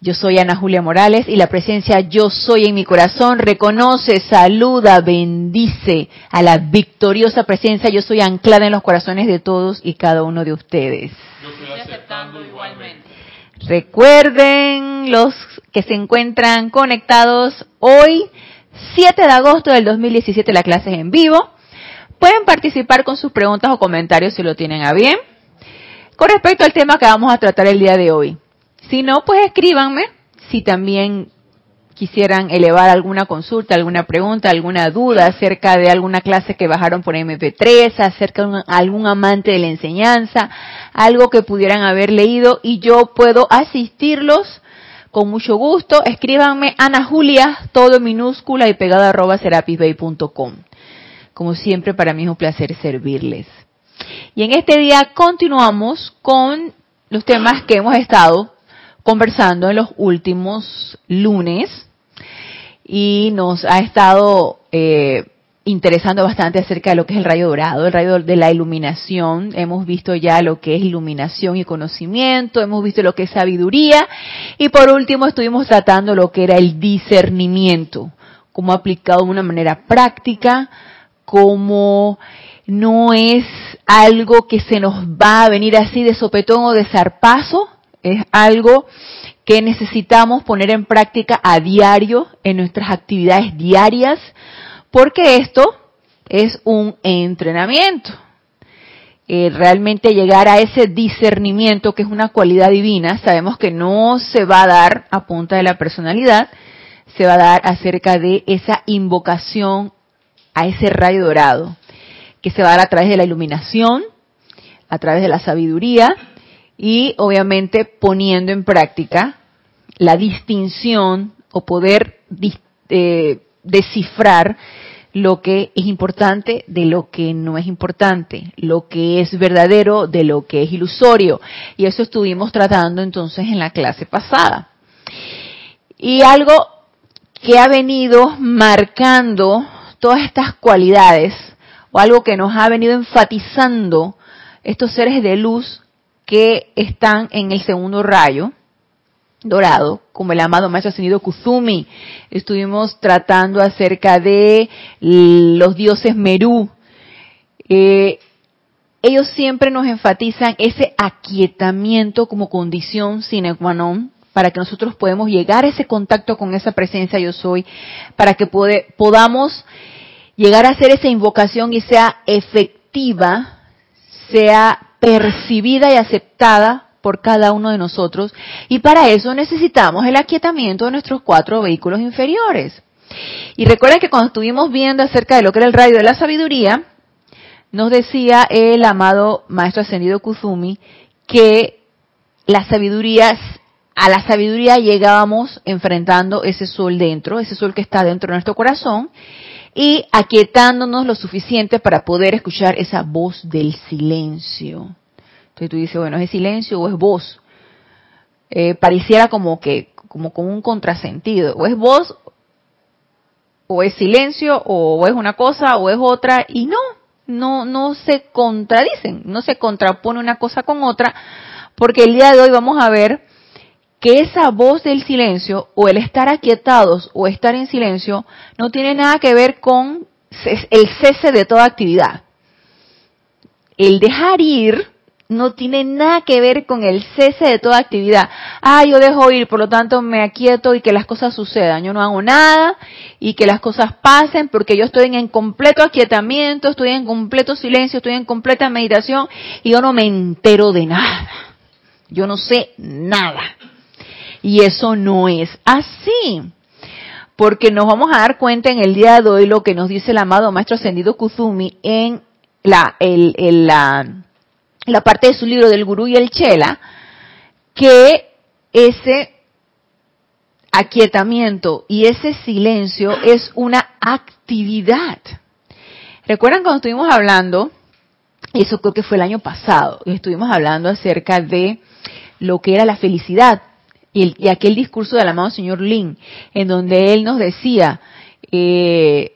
Yo soy Ana Julia Morales y la presencia Yo soy en mi corazón reconoce, saluda, bendice a la victoriosa presencia Yo soy anclada en los corazones de todos y cada uno de ustedes. Yo estoy aceptando igualmente. Recuerden los que se encuentran conectados hoy, 7 de agosto del 2017, la clase es en vivo. Pueden participar con sus preguntas o comentarios si lo tienen a bien. Con respecto al tema que vamos a tratar el día de hoy. Si no, pues escríbanme si también quisieran elevar alguna consulta, alguna pregunta, alguna duda acerca de alguna clase que bajaron por MP3, acerca de algún amante de la enseñanza, algo que pudieran haber leído y yo puedo asistirlos con mucho gusto. Escríbanme Ana Julia, todo minúscula y pegada arroba serapisbay.com. Como siempre, para mí es un placer servirles. Y en este día continuamos con los temas que hemos estado conversando en los últimos lunes y nos ha estado eh, interesando bastante acerca de lo que es el rayo dorado, el rayo de la iluminación. Hemos visto ya lo que es iluminación y conocimiento, hemos visto lo que es sabiduría y por último estuvimos tratando lo que era el discernimiento, como aplicado de una manera práctica, como no es algo que se nos va a venir así de sopetón o de zarpazo, es algo que necesitamos poner en práctica a diario en nuestras actividades diarias, porque esto es un entrenamiento. Eh, realmente llegar a ese discernimiento, que es una cualidad divina, sabemos que no se va a dar a punta de la personalidad, se va a dar acerca de esa invocación a ese rayo dorado, que se va a dar a través de la iluminación, a través de la sabiduría, y obviamente poniendo en práctica la distinción o poder eh, descifrar lo que es importante de lo que no es importante, lo que es verdadero de lo que es ilusorio. Y eso estuvimos tratando entonces en la clase pasada. Y algo que ha venido marcando todas estas cualidades, o algo que nos ha venido enfatizando estos seres de luz que están en el segundo rayo dorado, como el amado maestro ascendido Kuzumi. Estuvimos tratando acerca de los dioses Merú. Eh, ellos siempre nos enfatizan ese aquietamiento como condición sine qua non para que nosotros podamos llegar a ese contacto con esa presencia yo soy, para que podamos llegar a hacer esa invocación y sea efectiva, sea percibida y aceptada por cada uno de nosotros y para eso necesitamos el aquietamiento de nuestros cuatro vehículos inferiores. Y recuerden que cuando estuvimos viendo acerca de lo que era el rayo de la sabiduría, nos decía el amado maestro ascendido Kuzumi que la sabiduría, a la sabiduría llegábamos enfrentando ese sol dentro, ese sol que está dentro de nuestro corazón, y aquietándonos lo suficiente para poder escuchar esa voz del silencio. Entonces tú dices, bueno, ¿es silencio o es voz? Eh, pareciera como que, como con un contrasentido. O es voz, o es silencio, o es una cosa, o es otra, y no, no, no se contradicen, no se contrapone una cosa con otra, porque el día de hoy vamos a ver que esa voz del silencio o el estar aquietados o estar en silencio no tiene nada que ver con el cese de toda actividad. El dejar ir no tiene nada que ver con el cese de toda actividad. Ah, yo dejo ir, por lo tanto me aquieto y que las cosas sucedan. Yo no hago nada y que las cosas pasen porque yo estoy en completo aquietamiento, estoy en completo silencio, estoy en completa meditación y yo no me entero de nada. Yo no sé nada. Y eso no es así. Porque nos vamos a dar cuenta en el día de hoy lo que nos dice el amado Maestro Ascendido Kuzumi en la, la, parte de su libro del Gurú y el Chela, que ese aquietamiento y ese silencio es una actividad. ¿Recuerdan cuando estuvimos hablando eso creo que fue el año pasado, estuvimos hablando acerca de lo que era la felicidad y, aquel discurso del amado señor Lin, en donde él nos decía, eh,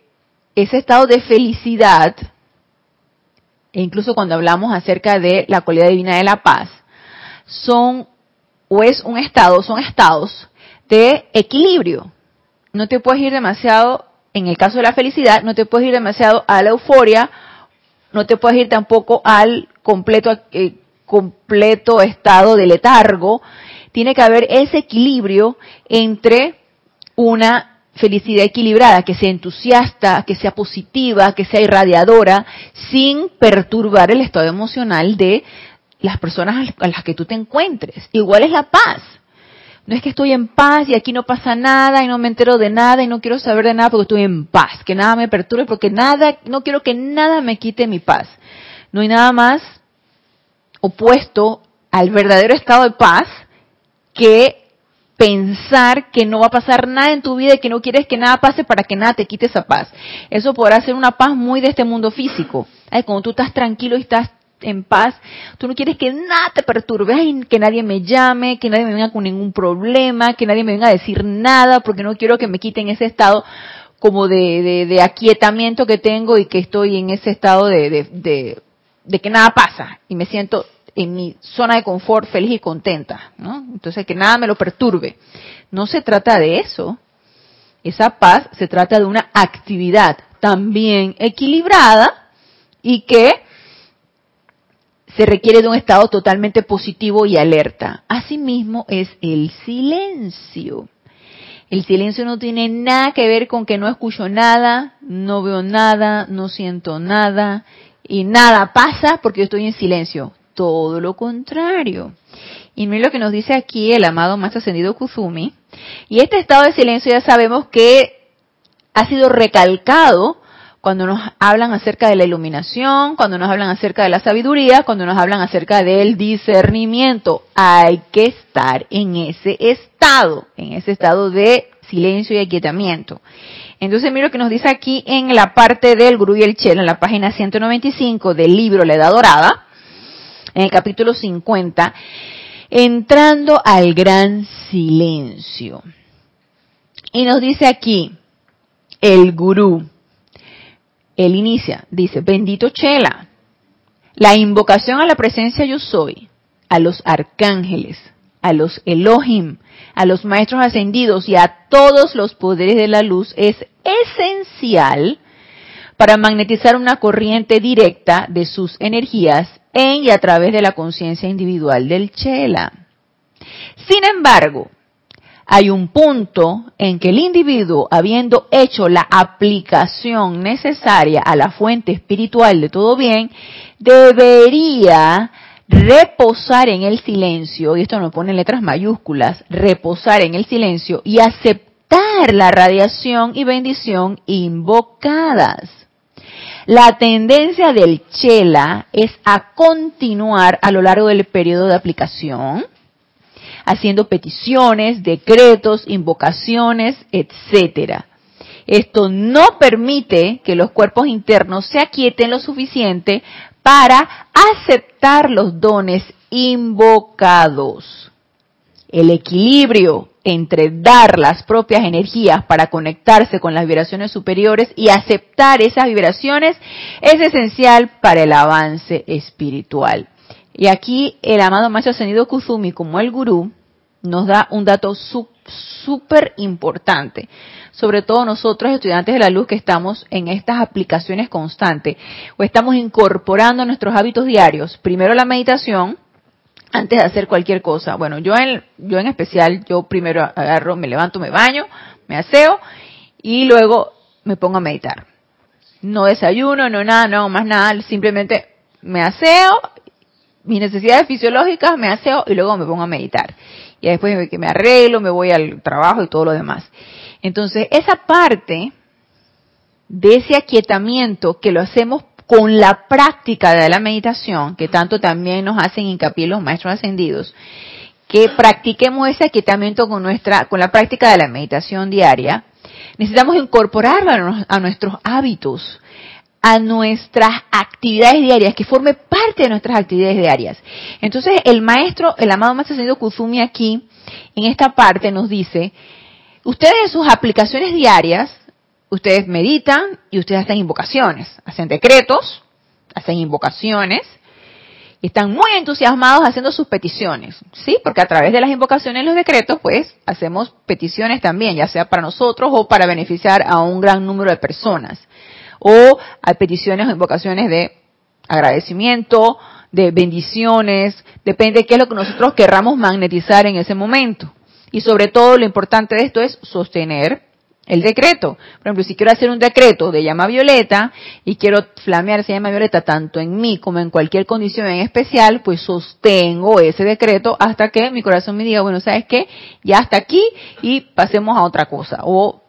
ese estado de felicidad, e incluso cuando hablamos acerca de la cualidad divina de la paz, son o es un estado, son estados de equilibrio. No te puedes ir demasiado, en el caso de la felicidad, no te puedes ir demasiado a la euforia, no te puedes ir tampoco al completo, eh, completo estado de letargo. Tiene que haber ese equilibrio entre una felicidad equilibrada, que sea entusiasta, que sea positiva, que sea irradiadora, sin perturbar el estado emocional de las personas a las que tú te encuentres. Igual es la paz. No es que estoy en paz y aquí no pasa nada y no me entero de nada y no quiero saber de nada porque estoy en paz, que nada me perturbe porque nada, no quiero que nada me quite mi paz. No hay nada más opuesto al verdadero estado de paz que pensar que no va a pasar nada en tu vida y que no quieres que nada pase para que nada te quite esa paz. Eso podrá ser una paz muy de este mundo físico. Ay, cuando tú estás tranquilo y estás en paz, tú no quieres que nada te perturbe, que nadie me llame, que nadie me venga con ningún problema, que nadie me venga a decir nada, porque no quiero que me quiten ese estado como de, de, aquietamiento que tengo y que estoy en ese estado de, de, de que nada pasa y me siento en mi zona de confort feliz y contenta, ¿no? Entonces que nada me lo perturbe. No se trata de eso. Esa paz se trata de una actividad también equilibrada y que se requiere de un estado totalmente positivo y alerta. Asimismo es el silencio. El silencio no tiene nada que ver con que no escucho nada, no veo nada, no siento nada y nada pasa porque yo estoy en silencio. Todo lo contrario. Y mira lo que nos dice aquí el amado más ascendido Kuzumi. Y este estado de silencio ya sabemos que ha sido recalcado cuando nos hablan acerca de la iluminación, cuando nos hablan acerca de la sabiduría, cuando nos hablan acerca del discernimiento. Hay que estar en ese estado, en ese estado de silencio y aquietamiento. Entonces mira lo que nos dice aquí en la parte del Gurú y el Chela, en la página 195 del libro La Edad Dorada, en el capítulo 50, entrando al gran silencio. Y nos dice aquí, el gurú, él inicia, dice, bendito Chela, la invocación a la presencia yo soy, a los arcángeles, a los Elohim, a los maestros ascendidos y a todos los poderes de la luz es esencial para magnetizar una corriente directa de sus energías en y a través de la conciencia individual del Chela. Sin embargo, hay un punto en que el individuo, habiendo hecho la aplicación necesaria a la fuente espiritual de todo bien, debería reposar en el silencio, y esto nos pone en letras mayúsculas, reposar en el silencio y aceptar la radiación y bendición invocadas. La tendencia del chela es a continuar a lo largo del periodo de aplicación, haciendo peticiones, decretos, invocaciones, etcétera. Esto no permite que los cuerpos internos se aquieten lo suficiente para aceptar los dones invocados. El equilibrio entre dar las propias energías para conectarse con las vibraciones superiores y aceptar esas vibraciones es esencial para el avance espiritual. Y aquí el amado Maestro Ascendido Kuzumi, como el gurú, nos da un dato súper importante. Sobre todo nosotros, estudiantes de la luz, que estamos en estas aplicaciones constantes o estamos incorporando nuestros hábitos diarios. Primero la meditación, antes de hacer cualquier cosa. Bueno, yo en, yo en especial, yo primero agarro, me levanto, me baño, me aseo y luego me pongo a meditar. No desayuno, no nada, no más nada, simplemente me aseo mis necesidades fisiológicas, me aseo y luego me pongo a meditar. Y después que me arreglo, me voy al trabajo y todo lo demás. Entonces, esa parte de ese aquietamiento que lo hacemos con la práctica de la meditación, que tanto también nos hacen hincapié los maestros ascendidos, que practiquemos ese aquietamiento con nuestra, con la práctica de la meditación diaria, necesitamos incorporarlo a nuestros hábitos, a nuestras actividades diarias, que forme parte de nuestras actividades diarias. Entonces, el maestro, el amado maestro Ascendido Kuzumi aquí, en esta parte nos dice, ustedes en sus aplicaciones diarias, ustedes meditan y ustedes hacen invocaciones, hacen decretos, hacen invocaciones, están muy entusiasmados haciendo sus peticiones, ¿sí? Porque a través de las invocaciones y los decretos, pues, hacemos peticiones también, ya sea para nosotros o para beneficiar a un gran número de personas. O hay peticiones o invocaciones de agradecimiento, de bendiciones, depende de qué es lo que nosotros querramos magnetizar en ese momento. Y sobre todo lo importante de esto es sostener el decreto. Por ejemplo, si quiero hacer un decreto de llama violeta y quiero flamear esa llama violeta tanto en mí como en cualquier condición en especial, pues sostengo ese decreto hasta que mi corazón me diga, bueno, ¿sabes qué? Ya hasta aquí y pasemos a otra cosa o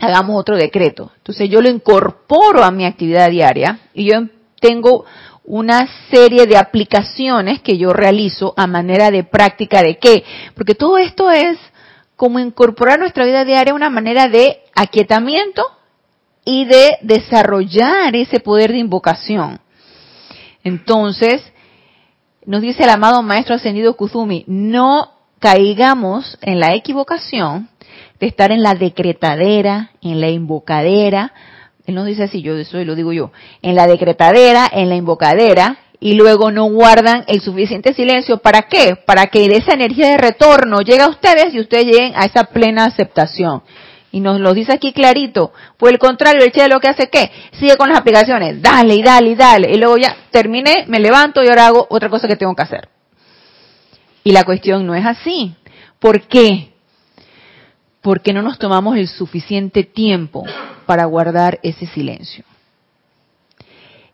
hagamos otro decreto. Entonces yo lo incorporo a mi actividad diaria y yo tengo una serie de aplicaciones que yo realizo a manera de práctica de qué? Porque todo esto es como incorporar nuestra vida diaria una manera de aquietamiento y de desarrollar ese poder de invocación. Entonces, nos dice el amado Maestro Ascendido Kuzumi, no caigamos en la equivocación de estar en la decretadera, en la invocadera. Él nos dice así, yo eso lo digo yo, en la decretadera, en la invocadera, y luego no guardan el suficiente silencio. ¿Para qué? Para que esa energía de retorno llegue a ustedes y ustedes lleguen a esa plena aceptación. Y nos lo dice aquí clarito. Por el contrario, el Che lo que hace qué? Sigue con las aplicaciones. Dale y dale y dale. Y luego ya terminé, me levanto y ahora hago otra cosa que tengo que hacer. Y la cuestión no es así. ¿Por qué? Porque no nos tomamos el suficiente tiempo para guardar ese silencio.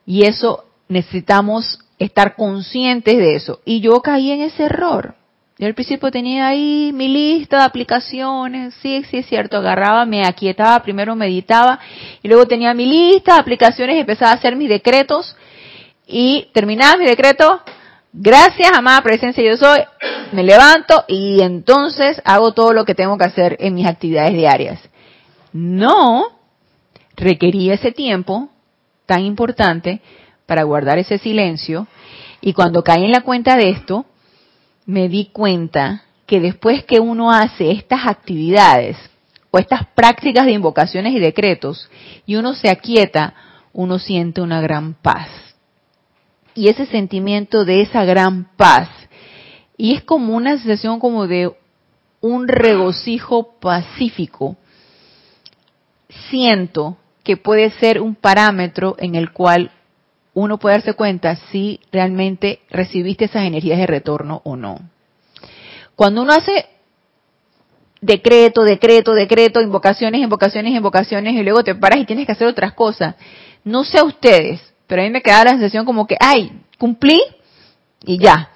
Y eso necesitamos estar conscientes de eso. Y yo caí en ese error. Yo al principio tenía ahí mi lista de aplicaciones, sí, sí es cierto, agarraba, me aquietaba, primero meditaba y luego tenía mi lista de aplicaciones y empezaba a hacer mis decretos y terminaba mi decreto, gracias amada presencia yo soy, me levanto y entonces hago todo lo que tengo que hacer en mis actividades diarias. No requería ese tiempo tan importante para guardar ese silencio. Y cuando caí en la cuenta de esto, me di cuenta que después que uno hace estas actividades o estas prácticas de invocaciones y decretos y uno se aquieta, uno siente una gran paz. Y ese sentimiento de esa gran paz, y es como una sensación como de un regocijo pacífico, siento que puede ser un parámetro en el cual uno puede darse cuenta si realmente recibiste esas energías de retorno o no. Cuando uno hace decreto, decreto, decreto, invocaciones, invocaciones, invocaciones, y luego te paras y tienes que hacer otras cosas, no sé a ustedes, pero a mí me queda la sensación como que, ay, cumplí y ya,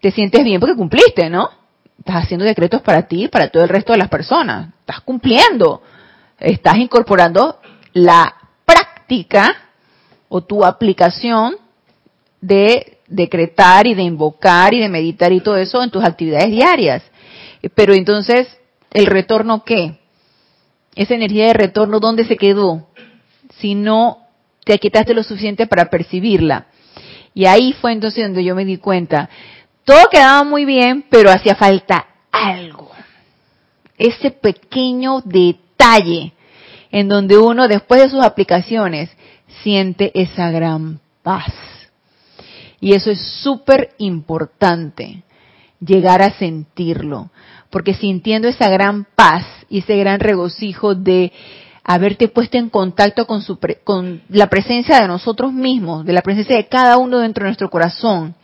te sientes bien porque cumpliste, ¿no? Estás haciendo decretos para ti y para todo el resto de las personas, estás cumpliendo, estás incorporando la práctica o tu aplicación de decretar y de invocar y de meditar y todo eso en tus actividades diarias. Pero entonces, ¿el retorno qué? Esa energía de retorno, ¿dónde se quedó? Si no te quitaste lo suficiente para percibirla. Y ahí fue entonces donde yo me di cuenta. Todo quedaba muy bien, pero hacía falta algo. Ese pequeño detalle en donde uno, después de sus aplicaciones, siente esa gran paz. Y eso es súper importante, llegar a sentirlo, porque sintiendo esa gran paz y ese gran regocijo de haberte puesto en contacto con, su con la presencia de nosotros mismos, de la presencia de cada uno dentro de nuestro corazón,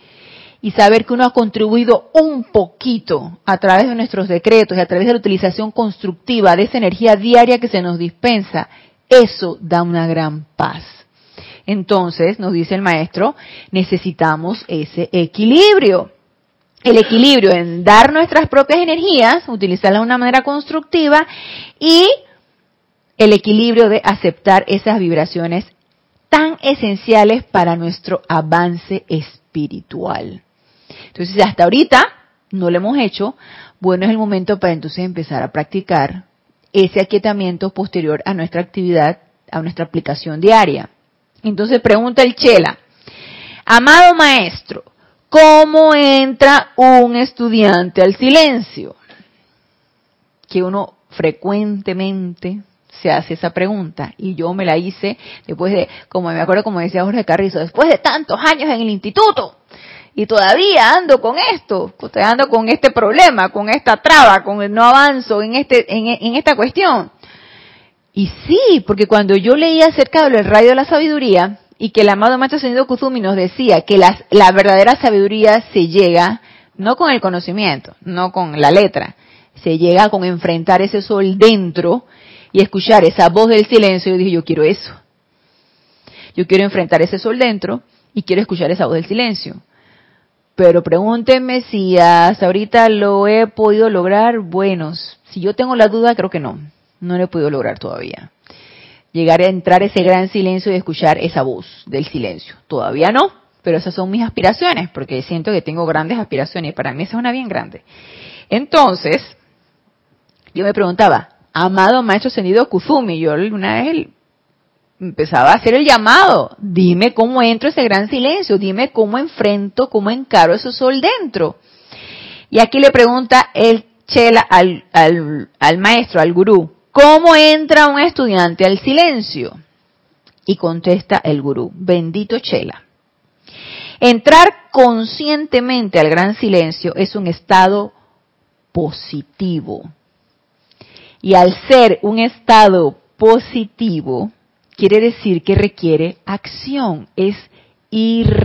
y saber que uno ha contribuido un poquito a través de nuestros decretos y a través de la utilización constructiva de esa energía diaria que se nos dispensa, eso da una gran paz. Entonces, nos dice el maestro, necesitamos ese equilibrio. El equilibrio en dar nuestras propias energías, utilizarlas de una manera constructiva y el equilibrio de aceptar esas vibraciones tan esenciales para nuestro avance espiritual. Entonces, hasta ahorita no lo hemos hecho, bueno, es el momento para entonces empezar a practicar ese aquietamiento posterior a nuestra actividad, a nuestra aplicación diaria. Entonces pregunta el Chela, amado maestro, ¿cómo entra un estudiante al silencio? Que uno frecuentemente se hace esa pregunta y yo me la hice después de, como me acuerdo como decía Jorge Carrizo, después de tantos años en el instituto y todavía ando con esto, ando con este problema, con esta traba, con el no avanzo en este en, esta cuestión. Y sí, porque cuando yo leía acerca del rayo de la sabiduría y que el amado Maestro Ascendido Kuzumi nos decía que la, la verdadera sabiduría se llega no con el conocimiento, no con la letra, se llega con enfrentar ese sol dentro y escuchar esa voz del silencio, yo dije, yo quiero eso. Yo quiero enfrentar ese sol dentro y quiero escuchar esa voz del silencio. Pero pregúntenme si hasta ahorita lo he podido lograr. Bueno, si yo tengo la duda, creo que no. No lo he lograr todavía. Llegar a entrar ese gran silencio y escuchar esa voz del silencio. Todavía no, pero esas son mis aspiraciones, porque siento que tengo grandes aspiraciones y para mí esa es una bien grande. Entonces, yo me preguntaba, amado maestro ascendido Kuzumi, yo una vez empezaba a hacer el llamado, dime cómo entro ese gran silencio, dime cómo enfrento, cómo encaro ese sol dentro. Y aquí le pregunta el Chela al, al, al maestro, al gurú, ¿cómo entra un estudiante al silencio? Y contesta el gurú, bendito Chela. Entrar conscientemente al gran silencio es un estado positivo y al ser un estado positivo, quiere decir que requiere acción, es irradiador.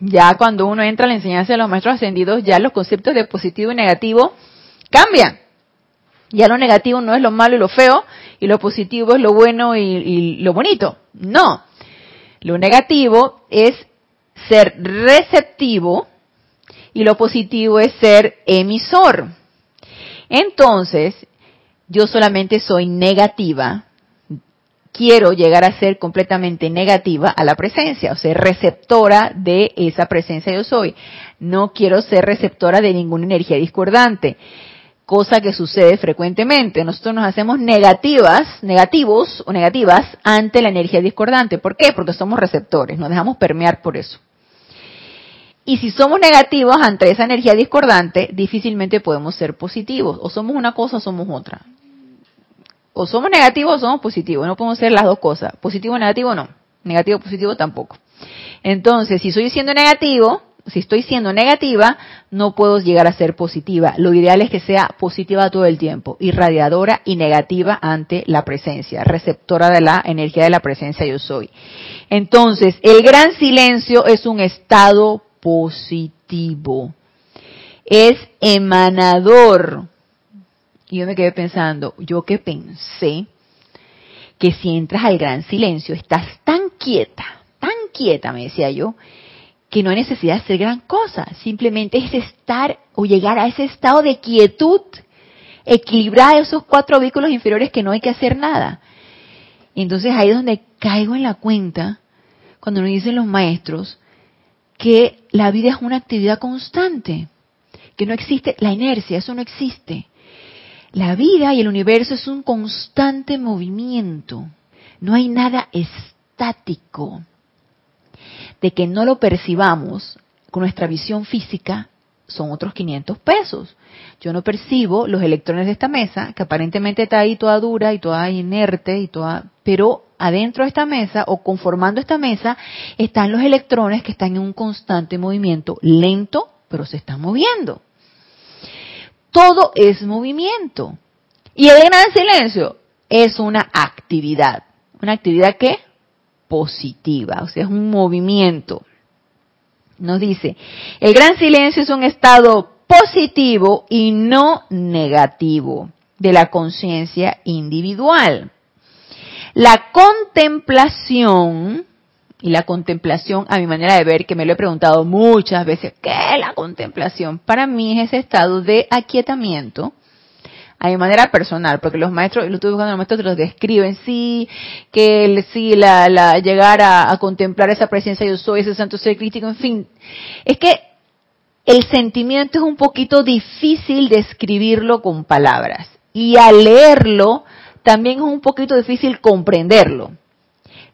Ya cuando uno entra a la enseñanza de los maestros ascendidos, ya los conceptos de positivo y negativo cambian. Ya lo negativo no es lo malo y lo feo, y lo positivo es lo bueno y, y lo bonito. No. Lo negativo es ser receptivo y lo positivo es ser emisor. Entonces, yo solamente soy negativa, quiero llegar a ser completamente negativa a la presencia, o ser receptora de esa presencia yo soy. No quiero ser receptora de ninguna energía discordante, cosa que sucede frecuentemente. Nosotros nos hacemos negativas, negativos o negativas ante la energía discordante. ¿Por qué? Porque somos receptores, nos dejamos permear por eso. Y si somos negativos ante esa energía discordante, difícilmente podemos ser positivos. O somos una cosa o somos otra. O somos negativos o somos positivos. No podemos ser las dos cosas. Positivo o negativo no. Negativo o positivo tampoco. Entonces, si estoy siendo negativo, si estoy siendo negativa, no puedo llegar a ser positiva. Lo ideal es que sea positiva todo el tiempo, irradiadora y negativa ante la presencia, receptora de la energía de la presencia yo soy. Entonces, el gran silencio es un estado positivo. Es emanador. Y yo me quedé pensando, yo que pensé que si entras al gran silencio estás tan quieta, tan quieta, me decía yo, que no hay necesidad de hacer gran cosa. Simplemente es estar o llegar a ese estado de quietud, equilibrar esos cuatro vehículos inferiores que no hay que hacer nada. Entonces ahí es donde caigo en la cuenta, cuando nos dicen los maestros, que la vida es una actividad constante, que no existe la inercia, eso no existe. La vida y el universo es un constante movimiento, no hay nada estático. De que no lo percibamos con nuestra visión física son otros 500 pesos. Yo no percibo los electrones de esta mesa, que aparentemente está ahí toda dura y toda inerte y toda, pero adentro de esta mesa o conformando esta mesa están los electrones que están en un constante movimiento, lento, pero se están moviendo. Todo es movimiento. Y el gran silencio es una actividad. Una actividad que positiva, o sea, es un movimiento. Nos dice, el gran silencio es un estado positivo y no negativo de la conciencia individual. La contemplación, y la contemplación a mi manera de ver, que me lo he preguntado muchas veces, ¿qué es la contemplación? Para mí es ese estado de aquietamiento, a mi manera personal, porque los maestros, lo estuve buscando, los maestros los describen, sí, que sí, la, la llegar a, contemplar esa presencia yo soy, ese santo ser crítico, en fin, es que el sentimiento es un poquito difícil de escribirlo con palabras, y al leerlo, también es un poquito difícil comprenderlo.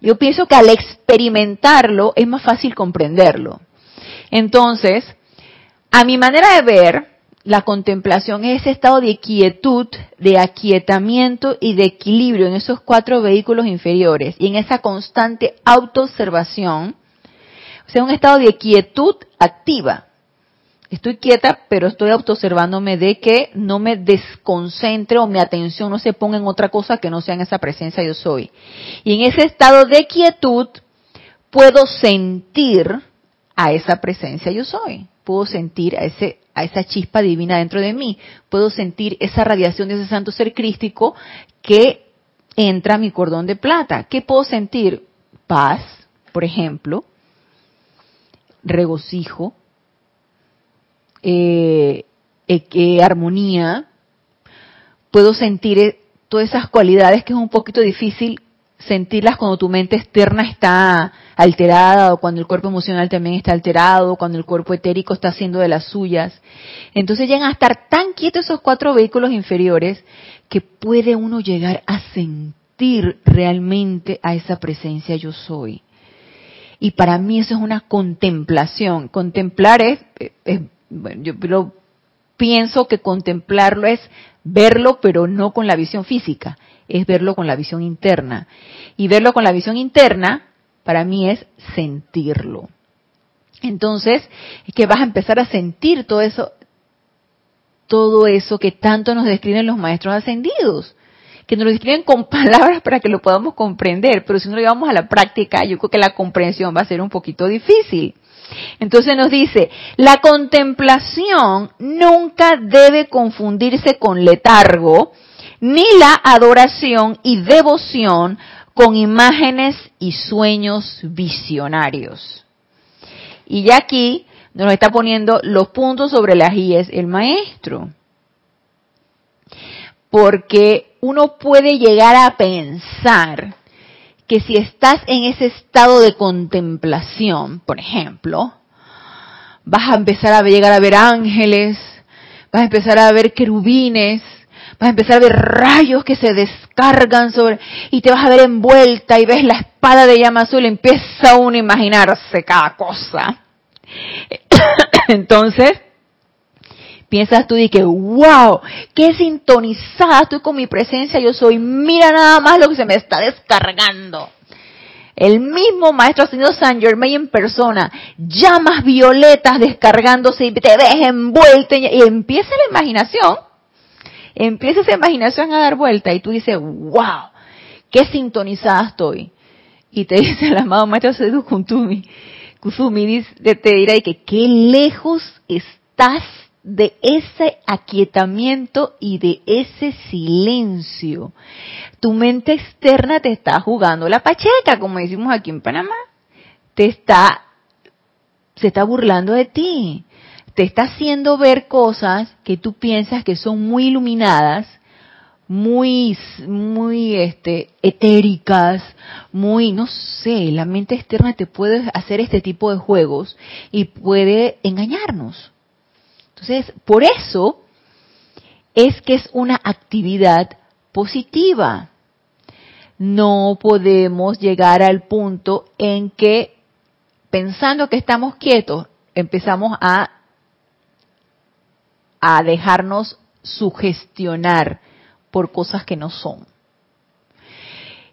Yo pienso que al experimentarlo es más fácil comprenderlo. Entonces, a mi manera de ver, la contemplación es ese estado de quietud, de aquietamiento y de equilibrio en esos cuatro vehículos inferiores y en esa constante autoobservación. O sea, un estado de quietud activa. Estoy quieta, pero estoy autoobservándome de que no me desconcentre o mi atención no se ponga en otra cosa que no sea en esa presencia yo soy. Y en ese estado de quietud puedo sentir a esa presencia yo soy. Puedo sentir a ese a esa chispa divina dentro de mí. Puedo sentir esa radiación de ese santo ser crístico que entra a mi cordón de plata. ¿Qué puedo sentir? Paz, por ejemplo, regocijo, eh, eh, armonía. Puedo sentir eh, todas esas cualidades que es un poquito difícil sentirlas cuando tu mente externa está alterada o cuando el cuerpo emocional también está alterado, cuando el cuerpo etérico está haciendo de las suyas. Entonces llegan a estar tan quietos esos cuatro vehículos inferiores que puede uno llegar a sentir realmente a esa presencia yo soy. Y para mí eso es una contemplación. Contemplar es, bueno, yo pienso que contemplarlo es verlo, pero no con la visión física es verlo con la visión interna. Y verlo con la visión interna, para mí, es sentirlo. Entonces, es que vas a empezar a sentir todo eso, todo eso que tanto nos describen los maestros ascendidos, que nos lo describen con palabras para que lo podamos comprender, pero si no lo llevamos a la práctica, yo creo que la comprensión va a ser un poquito difícil. Entonces nos dice, la contemplación nunca debe confundirse con letargo, ni la adoración y devoción con imágenes y sueños visionarios. Y ya aquí nos está poniendo los puntos sobre las IES el maestro. Porque uno puede llegar a pensar que si estás en ese estado de contemplación, por ejemplo, vas a empezar a llegar a ver ángeles, vas a empezar a ver querubines, vas a empezar a ver rayos que se descargan sobre, y te vas a ver envuelta y ves la espada de llama azul, empieza uno a imaginarse cada cosa. Entonces, piensas tú y que, wow, qué sintonizada estoy con mi presencia, yo soy, mira nada más lo que se me está descargando. El mismo maestro señor Saint Germain en persona, llamas violetas descargándose y te ves envuelta y empieza la imaginación empieza esa imaginación a dar vuelta y tú dices, wow, qué sintonizada estoy. Y te dice el amado maestro Sedu Kusumi, Kusumi te dirá que qué lejos estás de ese aquietamiento y de ese silencio. Tu mente externa te está jugando la pacheca, como decimos aquí en Panamá. Te está, se está burlando de ti te está haciendo ver cosas que tú piensas que son muy iluminadas, muy, muy, este, etéricas, muy, no sé, la mente externa te puede hacer este tipo de juegos y puede engañarnos. Entonces, por eso es que es una actividad positiva. No podemos llegar al punto en que pensando que estamos quietos, empezamos a a dejarnos sugestionar por cosas que no son.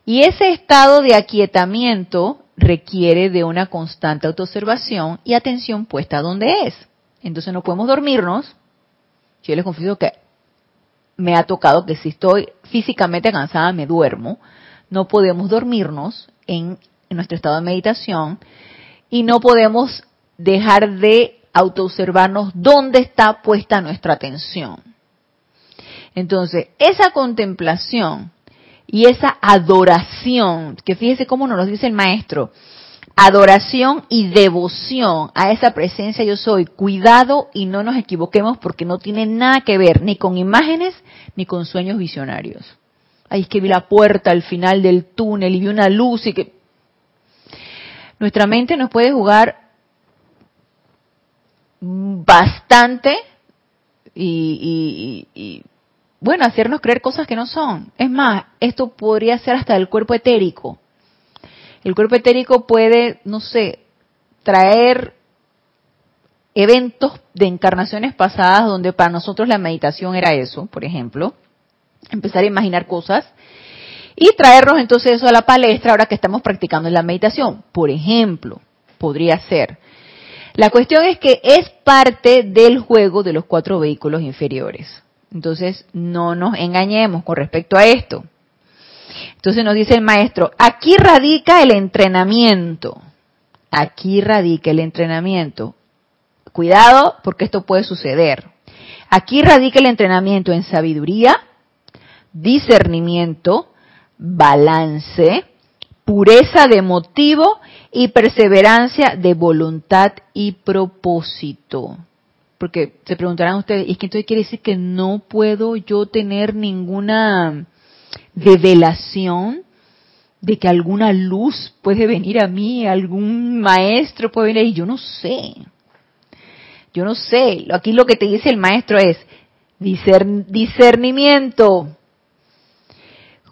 Y ese estado de aquietamiento requiere de una constante autoobservación y atención puesta donde es. Entonces no podemos dormirnos. Yo les confieso que me ha tocado que si estoy físicamente cansada me duermo. No podemos dormirnos en, en nuestro estado de meditación y no podemos dejar de autoobservarnos dónde está puesta nuestra atención. Entonces, esa contemplación y esa adoración, que fíjese cómo nos lo dice el maestro, adoración y devoción a esa presencia yo soy, cuidado y no nos equivoquemos porque no tiene nada que ver ni con imágenes ni con sueños visionarios. Ahí es que vi la puerta al final del túnel y vi una luz y que nuestra mente nos puede jugar bastante y, bueno, hacernos creer cosas que no son. Es más, esto podría ser hasta el cuerpo etérico. El cuerpo etérico puede, no sé, traer eventos de encarnaciones pasadas donde para nosotros la meditación era eso, por ejemplo, empezar a imaginar cosas y traernos entonces eso a la palestra ahora que estamos practicando la meditación. Por ejemplo, podría ser. La cuestión es que es parte del juego de los cuatro vehículos inferiores. Entonces, no nos engañemos con respecto a esto. Entonces nos dice el maestro, aquí radica el entrenamiento. Aquí radica el entrenamiento. Cuidado porque esto puede suceder. Aquí radica el entrenamiento en sabiduría, discernimiento, balance, pureza de motivo y perseverancia de voluntad y propósito. Porque se preguntarán ustedes, ¿y es que entonces quiere decir que no puedo yo tener ninguna revelación de que alguna luz puede venir a mí, algún maestro puede venir? Y yo no sé. Yo no sé. Aquí lo que te dice el maestro es discernimiento.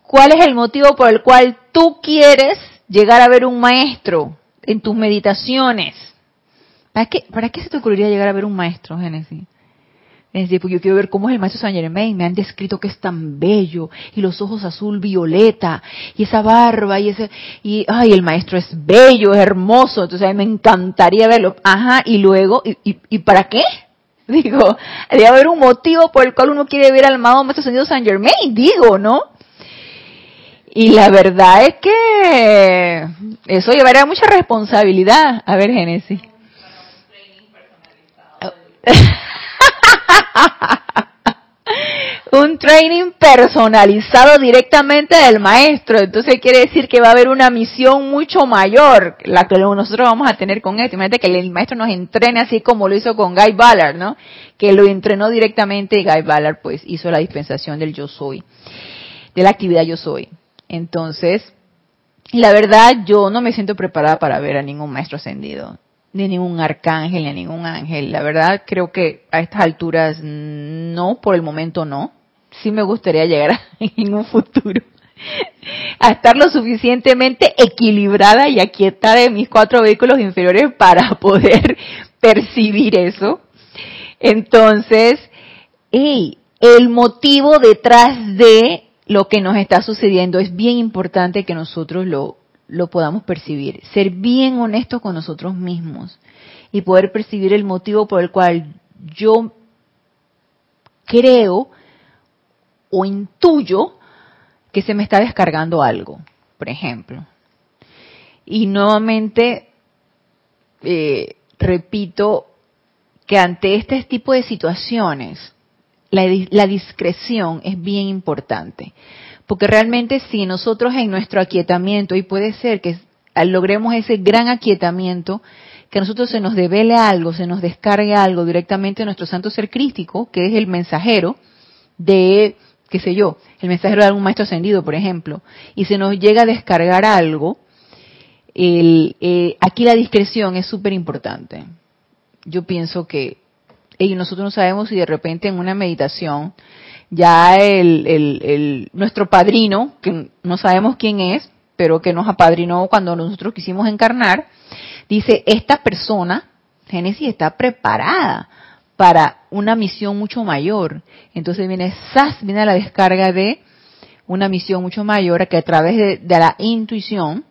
¿Cuál es el motivo por el cual tú quieres llegar a ver un maestro en tus meditaciones? ¿Para qué, ¿Para qué se te ocurriría llegar a ver un maestro, Génesis? Es decir, pues yo quiero ver cómo es el maestro Saint Germain. Me han descrito que es tan bello y los ojos azul violeta y esa barba y ese y ay el maestro es bello, es hermoso. Entonces a mí me encantaría verlo. Ajá. Y luego y, y, para qué? Digo, debe haber un motivo por el cual uno quiere ver al amado maestro Saint Germain. Digo, ¿no? Y la verdad es que eso llevaría mucha responsabilidad. A ver, Génesis. un training personalizado directamente del maestro. Entonces quiere decir que va a haber una misión mucho mayor, la que nosotros vamos a tener con esto. Imagínate que el maestro nos entrene así como lo hizo con Guy Ballard, ¿no? Que lo entrenó directamente y Guy Ballard pues hizo la dispensación del yo soy, de la actividad yo soy. Entonces, la verdad, yo no me siento preparada para ver a ningún maestro ascendido, ni ningún arcángel, ni ningún ángel. La verdad, creo que a estas alturas no, por el momento no. Sí me gustaría llegar en un futuro a estar lo suficientemente equilibrada y aquietada de mis cuatro vehículos inferiores para poder percibir eso. Entonces, hey, el motivo detrás de lo que nos está sucediendo, es bien importante que nosotros lo, lo podamos percibir, ser bien honestos con nosotros mismos y poder percibir el motivo por el cual yo creo o intuyo que se me está descargando algo, por ejemplo. Y nuevamente, eh, repito que ante este tipo de situaciones, la, discreción es bien importante. Porque realmente si nosotros en nuestro aquietamiento, y puede ser que logremos ese gran aquietamiento, que a nosotros se nos devele algo, se nos descargue algo directamente de nuestro santo ser crístico, que es el mensajero de, qué sé yo, el mensajero de algún maestro ascendido, por ejemplo, y se nos llega a descargar algo, eh, aquí la discreción es súper importante. Yo pienso que y nosotros no sabemos si de repente en una meditación ya el, el, nuestro padrino, que no sabemos quién es, pero que nos apadrinó cuando nosotros quisimos encarnar, dice, esta persona, Génesis, está preparada para una misión mucho mayor. Entonces viene SAS, viene la descarga de una misión mucho mayor que a través de, de la intuición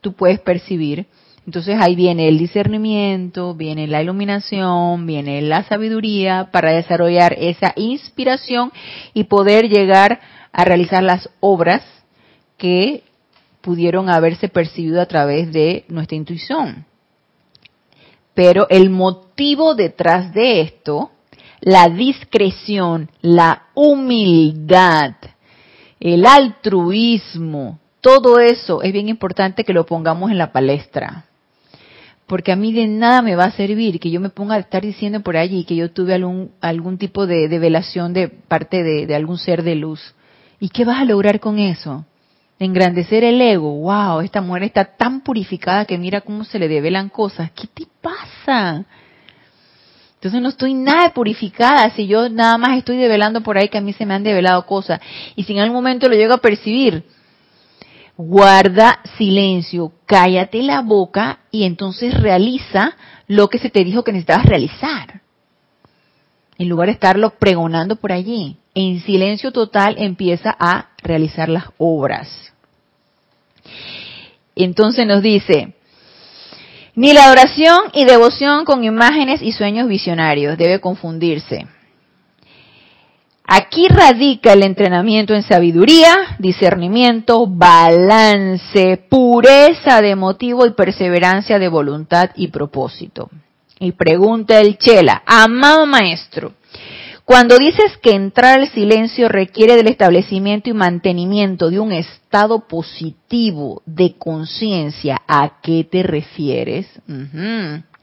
tú puedes percibir entonces ahí viene el discernimiento, viene la iluminación, viene la sabiduría para desarrollar esa inspiración y poder llegar a realizar las obras que pudieron haberse percibido a través de nuestra intuición. Pero el motivo detrás de esto, la discreción, la humildad, el altruismo, todo eso es bien importante que lo pongamos en la palestra porque a mí de nada me va a servir que yo me ponga a estar diciendo por allí que yo tuve algún, algún tipo de, de velación de parte de, de, algún ser de luz. ¿Y qué vas a lograr con eso? Engrandecer el ego. ¡Wow! Esta mujer está tan purificada que mira cómo se le develan cosas. ¿Qué te pasa? Entonces no estoy nada purificada si yo nada más estoy develando por ahí que a mí se me han develado cosas. Y si en algún momento lo llego a percibir, guarda silencio, cállate la boca y entonces realiza lo que se te dijo que necesitabas realizar. En lugar de estarlo pregonando por allí, en silencio total empieza a realizar las obras. Entonces nos dice, ni la adoración y devoción con imágenes y sueños visionarios debe confundirse. Aquí radica el entrenamiento en sabiduría, discernimiento, balance, pureza de motivo y perseverancia de voluntad y propósito. Y pregunta el Chela, amado maestro, cuando dices que entrar al silencio requiere del establecimiento y mantenimiento de un estado positivo de conciencia, ¿a qué te refieres?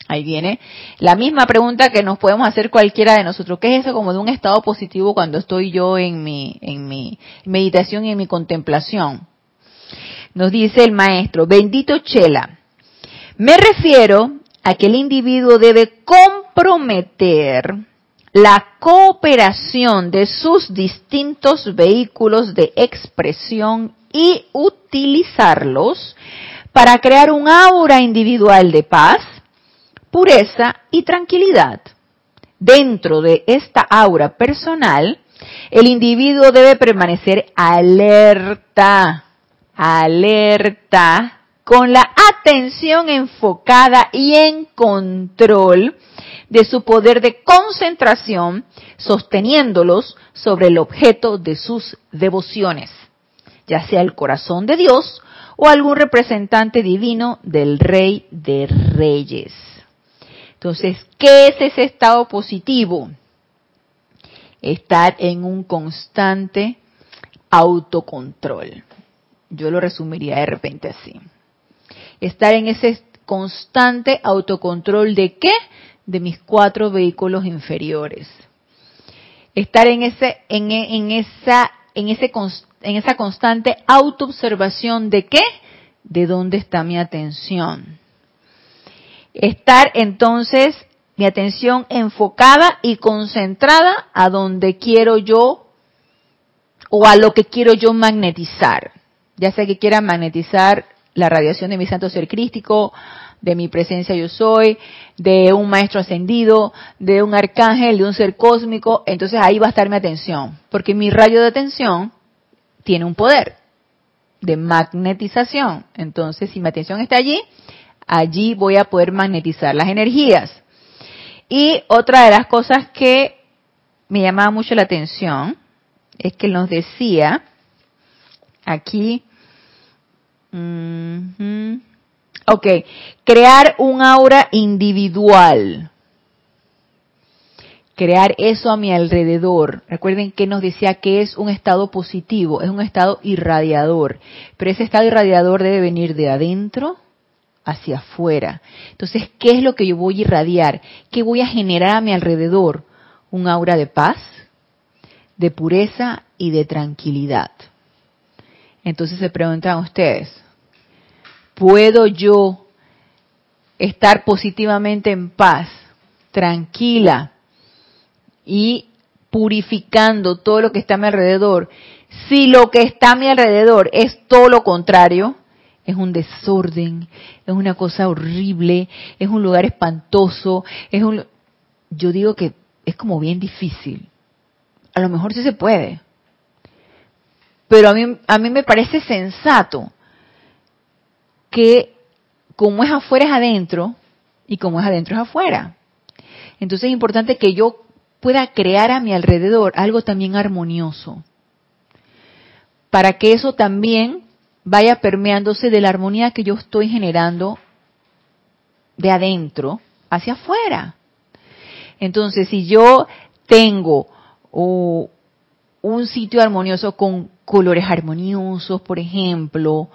Ahí viene la misma pregunta que nos podemos hacer cualquiera de nosotros. ¿Qué es eso como de un estado positivo cuando estoy yo en mi, en mi meditación y en mi contemplación? Nos dice el maestro, bendito Chela, me refiero a que el individuo debe comprometer la cooperación de sus distintos vehículos de expresión y utilizarlos para crear un aura individual de paz, pureza y tranquilidad. Dentro de esta aura personal, el individuo debe permanecer alerta, alerta, con la atención enfocada y en control de su poder de concentración, sosteniéndolos sobre el objeto de sus devociones, ya sea el corazón de Dios o algún representante divino del Rey de Reyes. Entonces, ¿qué es ese estado positivo? Estar en un constante autocontrol. Yo lo resumiría de repente así. Estar en ese constante autocontrol de qué? de mis cuatro vehículos inferiores. Estar en ese, en, esa, en ese, en esa constante autoobservación de qué? De dónde está mi atención. Estar entonces mi atención enfocada y concentrada a donde quiero yo o a lo que quiero yo magnetizar. Ya sea que quiera magnetizar la radiación de mi santo ser crístico, de mi presencia yo soy, de un maestro ascendido, de un arcángel, de un ser cósmico, entonces ahí va a estar mi atención, porque mi rayo de atención tiene un poder de magnetización. Entonces, si mi atención está allí, allí voy a poder magnetizar las energías. Y otra de las cosas que me llamaba mucho la atención es que nos decía aquí, Ok, crear un aura individual. Crear eso a mi alrededor. Recuerden que nos decía que es un estado positivo, es un estado irradiador. Pero ese estado irradiador debe venir de adentro hacia afuera. Entonces, ¿qué es lo que yo voy a irradiar? ¿Qué voy a generar a mi alrededor? Un aura de paz, de pureza y de tranquilidad. Entonces se preguntan ustedes, puedo yo estar positivamente en paz, tranquila y purificando todo lo que está a mi alrededor, si lo que está a mi alrededor es todo lo contrario, es un desorden, es una cosa horrible, es un lugar espantoso, es un yo digo que es como bien difícil. A lo mejor sí se puede. Pero a mí a mí me parece sensato que como es afuera es adentro y como es adentro es afuera. Entonces es importante que yo pueda crear a mi alrededor algo también armonioso, para que eso también vaya permeándose de la armonía que yo estoy generando de adentro hacia afuera. Entonces, si yo tengo un sitio armonioso con colores armoniosos, por ejemplo,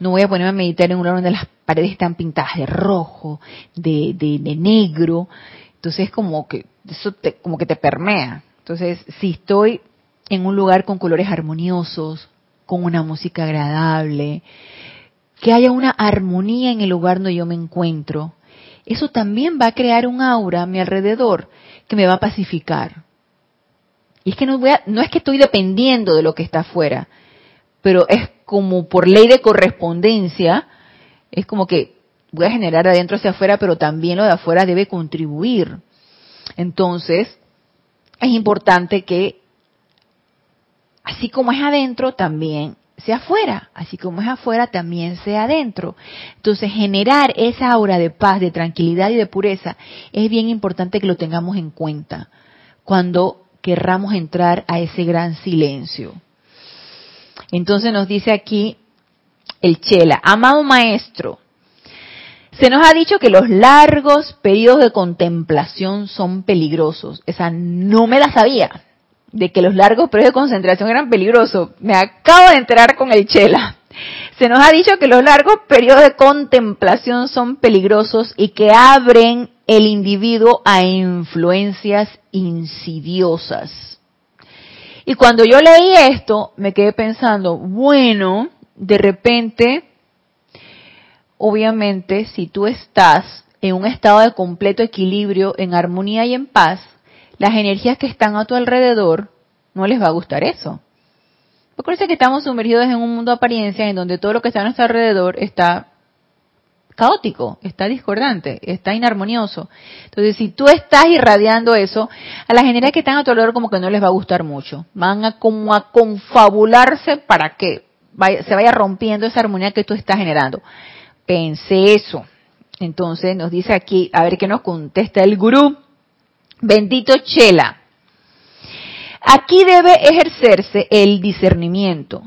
no voy a ponerme a meditar en un lugar donde las paredes están pintadas de rojo, de, de, negro. Entonces como que eso te, como que te permea. Entonces, si estoy en un lugar con colores armoniosos, con una música agradable, que haya una armonía en el lugar donde yo me encuentro, eso también va a crear un aura a mi alrededor que me va a pacificar. Y es que no, voy no es que estoy dependiendo de lo que está afuera, pero es como por ley de correspondencia, es como que voy a generar de adentro hacia afuera, pero también lo de afuera debe contribuir. Entonces, es importante que así como es adentro, también sea afuera, así como es afuera, también sea adentro. Entonces, generar esa aura de paz, de tranquilidad y de pureza es bien importante que lo tengamos en cuenta cuando querramos entrar a ese gran silencio. Entonces nos dice aquí el Chela, amado maestro, se nos ha dicho que los largos periodos de contemplación son peligrosos. Esa no me la sabía, de que los largos periodos de concentración eran peligrosos. Me acabo de enterar con el Chela. Se nos ha dicho que los largos periodos de contemplación son peligrosos y que abren el individuo a influencias insidiosas. Y cuando yo leí esto, me quedé pensando, bueno, de repente obviamente, si tú estás en un estado de completo equilibrio, en armonía y en paz, las energías que están a tu alrededor no les va a gustar eso. Porque que estamos sumergidos en un mundo de apariencia en donde todo lo que está a nuestro alrededor está caótico, está discordante, está inarmonioso. Entonces, si tú estás irradiando eso, a las energías que están a tu alrededor como que no les va a gustar mucho. Van a como a confabularse para que se vaya rompiendo esa armonía que tú estás generando pensé eso. Entonces nos dice aquí, a ver qué nos contesta el gurú. Bendito Chela. Aquí debe ejercerse el discernimiento.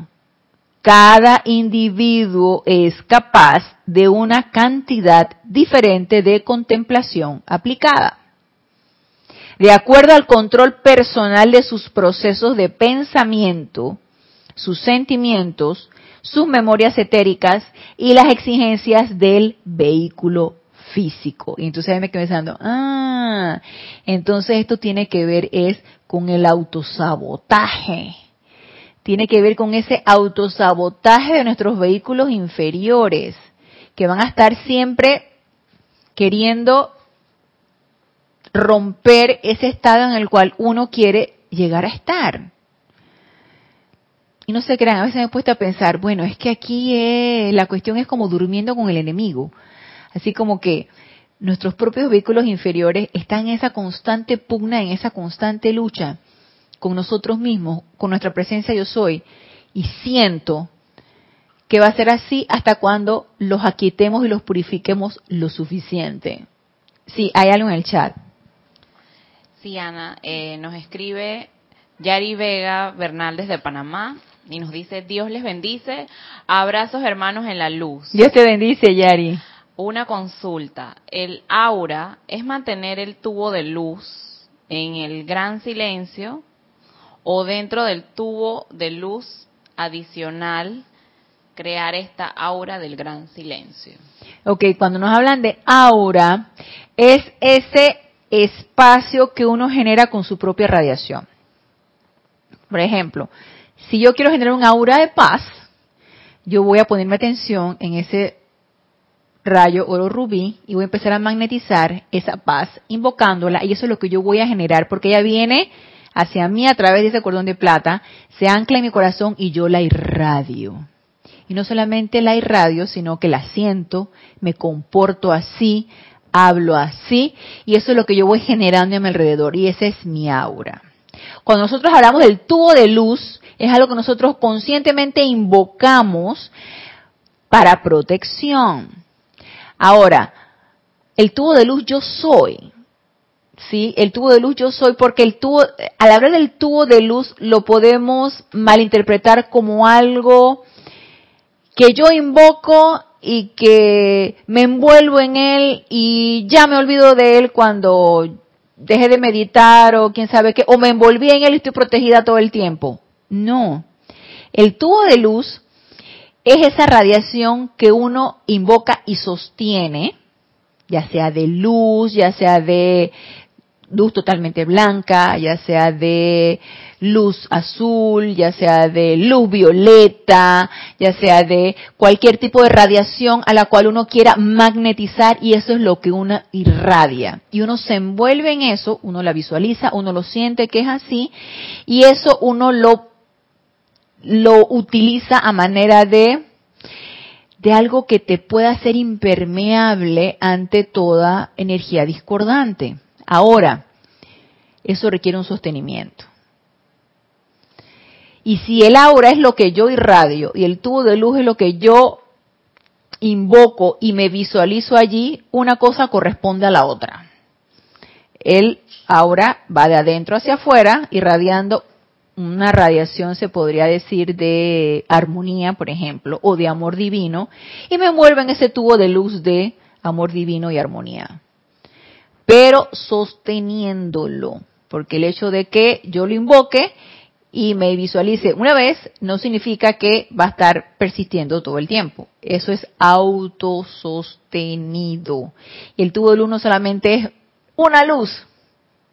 Cada individuo es capaz de una cantidad diferente de contemplación aplicada. De acuerdo al control personal de sus procesos de pensamiento, sus sentimientos, sus memorias etéricas y las exigencias del vehículo físico. Y entonces ahí me quedé pensando, ah, entonces esto tiene que ver es con el autosabotaje. Tiene que ver con ese autosabotaje de nuestros vehículos inferiores, que van a estar siempre queriendo romper ese estado en el cual uno quiere llegar a estar. Y no se crean, a veces me he puesto a pensar, bueno, es que aquí la cuestión es como durmiendo con el enemigo. Así como que nuestros propios vehículos inferiores están en esa constante pugna, en esa constante lucha con nosotros mismos, con nuestra presencia yo soy. Y siento que va a ser así hasta cuando los aquietemos y los purifiquemos lo suficiente. Sí, hay algo en el chat. Sí, Ana, eh, nos escribe Yari Vega Bernal desde Panamá y nos dice, Dios les bendice, abrazos hermanos en la luz. Dios te bendice, Yari. Una consulta, el aura es mantener el tubo de luz en el gran silencio o dentro del tubo de luz adicional crear esta aura del gran silencio. Ok, cuando nos hablan de aura, es ese espacio que uno genera con su propia radiación. Por ejemplo, si yo quiero generar un aura de paz, yo voy a ponerme atención en ese rayo oro rubí y voy a empezar a magnetizar esa paz invocándola y eso es lo que yo voy a generar porque ella viene hacia mí a través de ese cordón de plata, se ancla en mi corazón y yo la irradio. Y no solamente la irradio, sino que la siento, me comporto así, hablo así y eso es lo que yo voy generando a mi alrededor y esa es mi aura. Cuando nosotros hablamos del tubo de luz, es algo que nosotros conscientemente invocamos para protección. Ahora, el tubo de luz yo soy. ¿Sí? El tubo de luz yo soy porque el tubo, al hablar del tubo de luz lo podemos malinterpretar como algo que yo invoco y que me envuelvo en él y ya me olvido de él cuando dejé de meditar o quién sabe qué, o me envolví en él y estoy protegida todo el tiempo. No. El tubo de luz es esa radiación que uno invoca y sostiene, ya sea de luz, ya sea de luz totalmente blanca, ya sea de luz azul, ya sea de luz violeta, ya sea de cualquier tipo de radiación a la cual uno quiera magnetizar y eso es lo que uno irradia. Y uno se envuelve en eso, uno la visualiza, uno lo siente que es así y eso uno lo, lo utiliza a manera de de algo que te pueda ser impermeable ante toda energía discordante. Ahora, eso requiere un sostenimiento. Y si el aura es lo que yo irradio y el tubo de luz es lo que yo invoco y me visualizo allí, una cosa corresponde a la otra. El aura va de adentro hacia afuera, irradiando una radiación, se podría decir, de armonía, por ejemplo, o de amor divino, y me envuelve en ese tubo de luz de amor divino y armonía. Pero sosteniéndolo, porque el hecho de que yo lo invoque y me visualice una vez no significa que va a estar persistiendo todo el tiempo. Eso es autosostenido. El tubo de luz no solamente es una luz.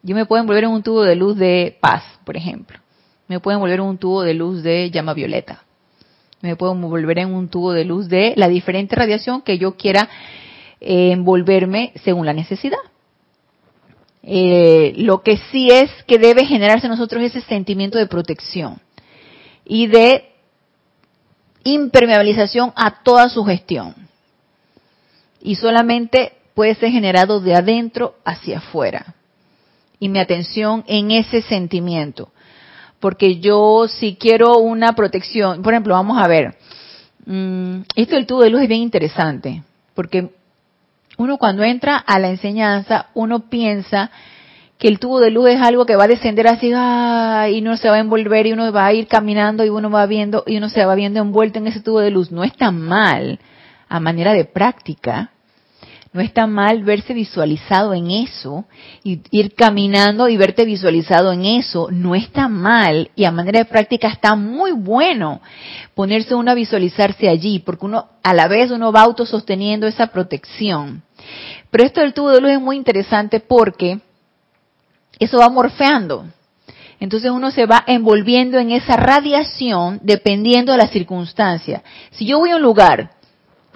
Yo me puedo envolver en un tubo de luz de paz, por ejemplo. Me puedo envolver en un tubo de luz de llama violeta. Me puedo envolver en un tubo de luz de la diferente radiación que yo quiera envolverme según la necesidad. Eh, lo que sí es que debe generarse en nosotros ese sentimiento de protección y de impermeabilización a toda su gestión. Y solamente puede ser generado de adentro hacia afuera. Y mi atención en ese sentimiento. Porque yo si quiero una protección, por ejemplo, vamos a ver, mm, esto del tubo de luz es bien interesante, porque uno cuando entra a la enseñanza, uno piensa que el tubo de luz es algo que va a descender así, y uno se va a envolver y uno va a ir caminando y uno va viendo y uno se va viendo envuelto en ese tubo de luz. No está mal a manera de práctica. No está mal verse visualizado en eso y ir caminando y verte visualizado en eso. No está mal y a manera de práctica está muy bueno ponerse uno a visualizarse allí porque uno a la vez uno va autososteniendo esa protección. Pero esto del tubo de luz es muy interesante porque eso va morfeando. Entonces uno se va envolviendo en esa radiación dependiendo de la circunstancia. Si yo voy a un lugar,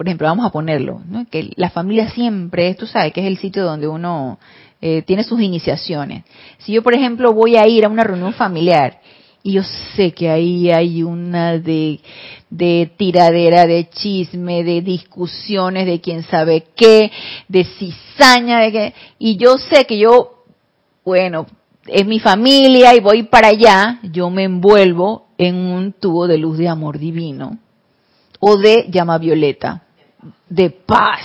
por ejemplo, vamos a ponerlo, que la familia siempre, tú sabes que es el sitio donde uno eh, tiene sus iniciaciones. Si yo, por ejemplo, voy a ir a una reunión familiar y yo sé que ahí hay una de, de tiradera, de chisme, de discusiones, de quién sabe qué, de cizaña, de y yo sé que yo, bueno, es mi familia y voy para allá, yo me envuelvo en un tubo de luz de amor divino o de llama violeta, de paz.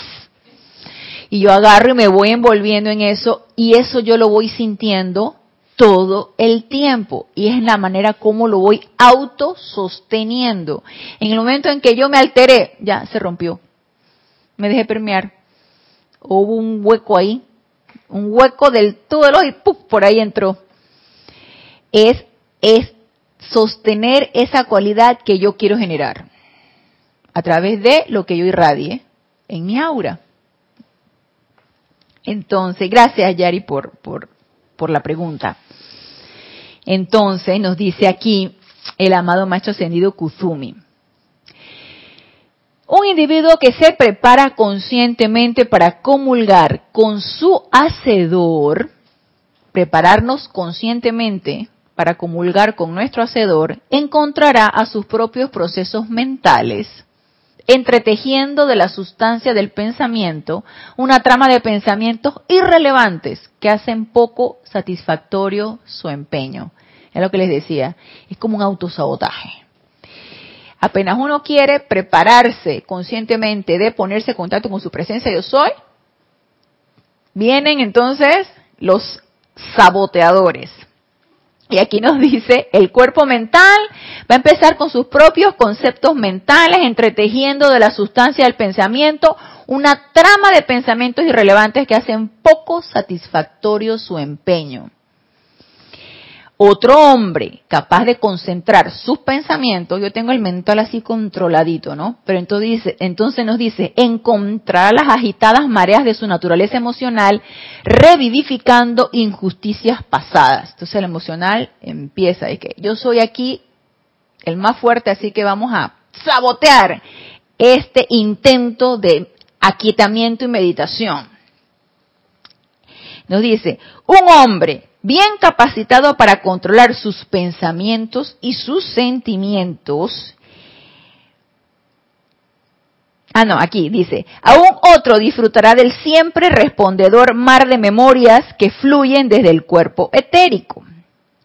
Y yo agarro y me voy envolviendo en eso y eso yo lo voy sintiendo todo el tiempo y es la manera como lo voy autososteniendo. En el momento en que yo me alteré, ya se rompió. Me dejé permear. Hubo un hueco ahí, un hueco del todo y ¡puf! por ahí entró. Es, es sostener esa cualidad que yo quiero generar a través de lo que yo irradie en mi aura. Entonces, gracias Yari por, por, la pregunta. Entonces nos dice aquí el amado maestro ascendido Kuzumi. Un individuo que se prepara conscientemente para comulgar con su hacedor, prepararnos conscientemente para comulgar con nuestro hacedor, encontrará a sus propios procesos mentales, entretejiendo de la sustancia del pensamiento una trama de pensamientos irrelevantes que hacen poco satisfactorio su empeño. Es lo que les decía, es como un autosabotaje. Apenas uno quiere prepararse conscientemente de ponerse en contacto con su presencia yo soy, vienen entonces los saboteadores. Y aquí nos dice, el cuerpo mental va a empezar con sus propios conceptos mentales, entretejiendo de la sustancia del pensamiento una trama de pensamientos irrelevantes que hacen poco satisfactorio su empeño. Otro hombre capaz de concentrar sus pensamientos, yo tengo el mental así controladito, ¿no? Pero entonces, entonces nos dice, encontrar las agitadas mareas de su naturaleza emocional, revivificando injusticias pasadas. Entonces el emocional empieza, y que yo soy aquí el más fuerte, así que vamos a sabotear este intento de aquietamiento y meditación. Nos dice, un hombre bien capacitado para controlar sus pensamientos y sus sentimientos. Ah, no, aquí dice, aún otro disfrutará del siempre respondedor mar de memorias que fluyen desde el cuerpo etérico.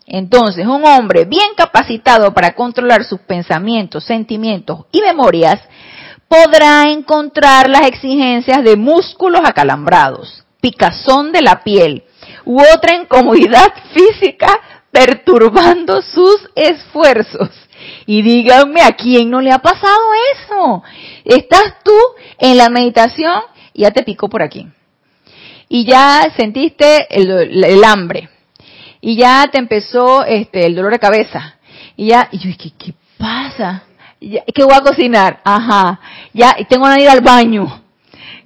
Entonces, un hombre bien capacitado para controlar sus pensamientos, sentimientos y memorias podrá encontrar las exigencias de músculos acalambrados, picazón de la piel, u otra incomodidad física perturbando sus esfuerzos. Y díganme, ¿a quién no le ha pasado eso? Estás tú en la meditación y ya te picó por aquí. Y ya sentiste el, hambre. Y ya te empezó este, el dolor de cabeza. Y ya, y yo, ¿qué, qué pasa? ¿Qué voy a cocinar? Ajá. Ya, tengo que ir al baño.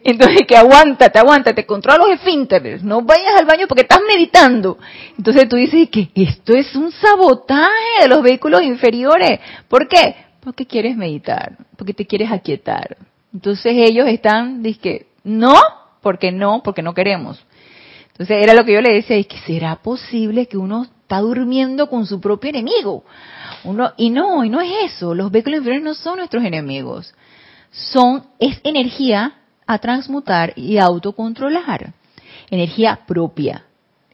Entonces, que aguántate, aguántate, controla los esfínteres, no vayas al baño porque estás meditando. Entonces tú dices que esto es un sabotaje de los vehículos inferiores. ¿Por qué? Porque quieres meditar, porque te quieres aquietar. Entonces ellos están, que no, porque no, porque no queremos. Entonces era lo que yo le decía, es que será posible que uno está durmiendo con su propio enemigo. Uno, y no, y no es eso, los vehículos inferiores no son nuestros enemigos. Son, es energía a transmutar y autocontrolar. Energía propia.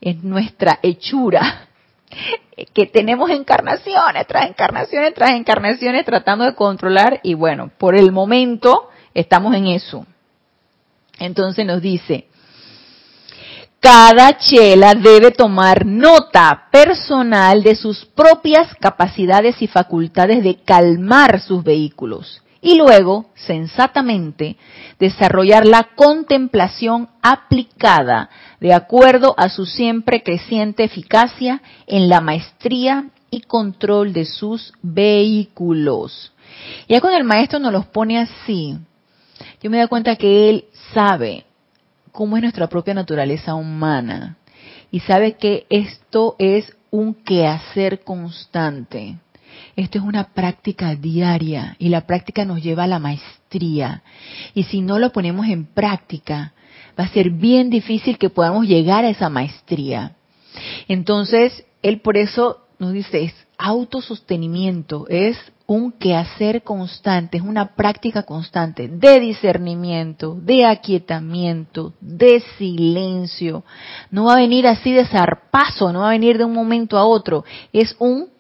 Es nuestra hechura que tenemos encarnaciones tras encarnaciones tras encarnaciones tratando de controlar y bueno, por el momento estamos en eso. Entonces nos dice, cada chela debe tomar nota personal de sus propias capacidades y facultades de calmar sus vehículos y luego, sensatamente, desarrollar la contemplación aplicada de acuerdo a su siempre creciente eficacia en la maestría y control de sus vehículos. Ya cuando el maestro nos los pone así, yo me doy cuenta que él sabe cómo es nuestra propia naturaleza humana y sabe que esto es un quehacer constante esto es una práctica diaria y la práctica nos lleva a la maestría. Y si no lo ponemos en práctica, va a ser bien difícil que podamos llegar a esa maestría. Entonces, él por eso nos dice, es autosostenimiento, es un quehacer constante, es una práctica constante de discernimiento, de aquietamiento, de silencio. No va a venir así de zarpazo, no va a venir de un momento a otro, es un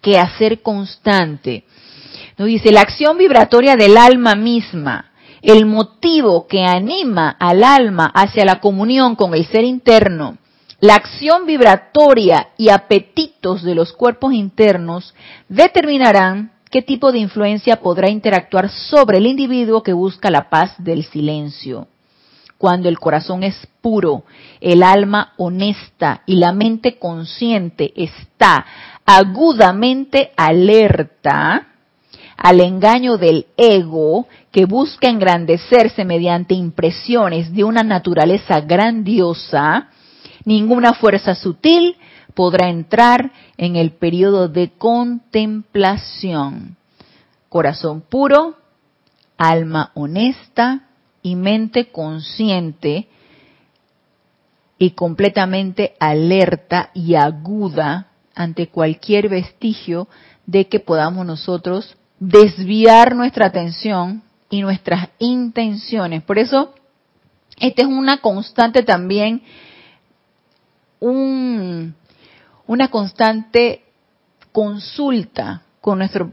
que hacer constante. Nos dice, la acción vibratoria del alma misma, el motivo que anima al alma hacia la comunión con el ser interno, la acción vibratoria y apetitos de los cuerpos internos determinarán qué tipo de influencia podrá interactuar sobre el individuo que busca la paz del silencio. Cuando el corazón es puro, el alma honesta y la mente consciente está agudamente alerta al engaño del ego que busca engrandecerse mediante impresiones de una naturaleza grandiosa, ninguna fuerza sutil podrá entrar en el periodo de contemplación. Corazón puro, alma honesta y mente consciente y completamente alerta y aguda ante cualquier vestigio de que podamos nosotros desviar nuestra atención y nuestras intenciones. Por eso, esta es una constante también, un, una constante consulta con, nuestro,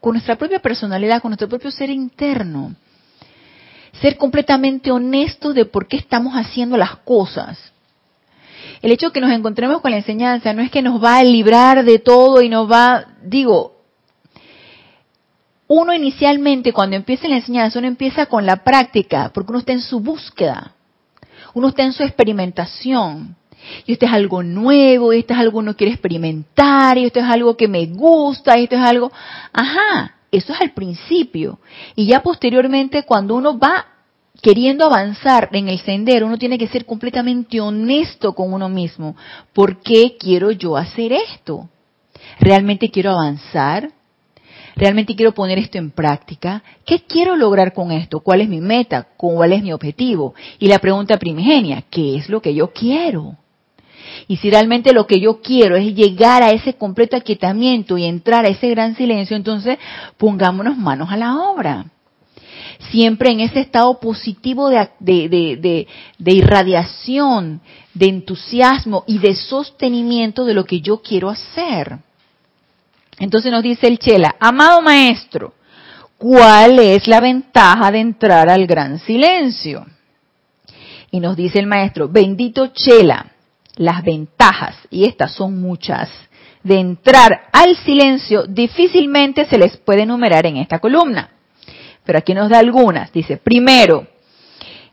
con nuestra propia personalidad, con nuestro propio ser interno. Ser completamente honestos de por qué estamos haciendo las cosas el hecho de que nos encontremos con la enseñanza no es que nos va a librar de todo y nos va, digo, uno inicialmente cuando empieza la enseñanza, uno empieza con la práctica, porque uno está en su búsqueda, uno está en su experimentación. y esto es algo nuevo, y esto es algo que no quiero experimentar, y esto es algo que me gusta, y esto es algo, ajá, eso es al principio. Y ya posteriormente, cuando uno va queriendo avanzar en el sendero, uno tiene que ser completamente honesto con uno mismo. ¿Por qué quiero yo hacer esto? ¿Realmente quiero avanzar? ¿Realmente quiero poner esto en práctica? ¿Qué quiero lograr con esto? ¿Cuál es mi meta? ¿Cuál es mi objetivo? Y la pregunta primigenia, ¿qué es lo que yo quiero? Y si realmente lo que yo quiero es llegar a ese completo aquietamiento y entrar a ese gran silencio, entonces pongámonos manos a la obra. Siempre en ese estado positivo de, de, irradiación, de entusiasmo y de sostenimiento de lo que yo quiero hacer. Entonces nos dice el Chela, amado maestro, ¿cuál es la ventaja de entrar al gran silencio? Y nos dice el maestro, bendito Chela, las ventajas, y estas son muchas, de entrar al silencio difícilmente se les puede enumerar en esta columna. Pero aquí nos da algunas. Dice, primero,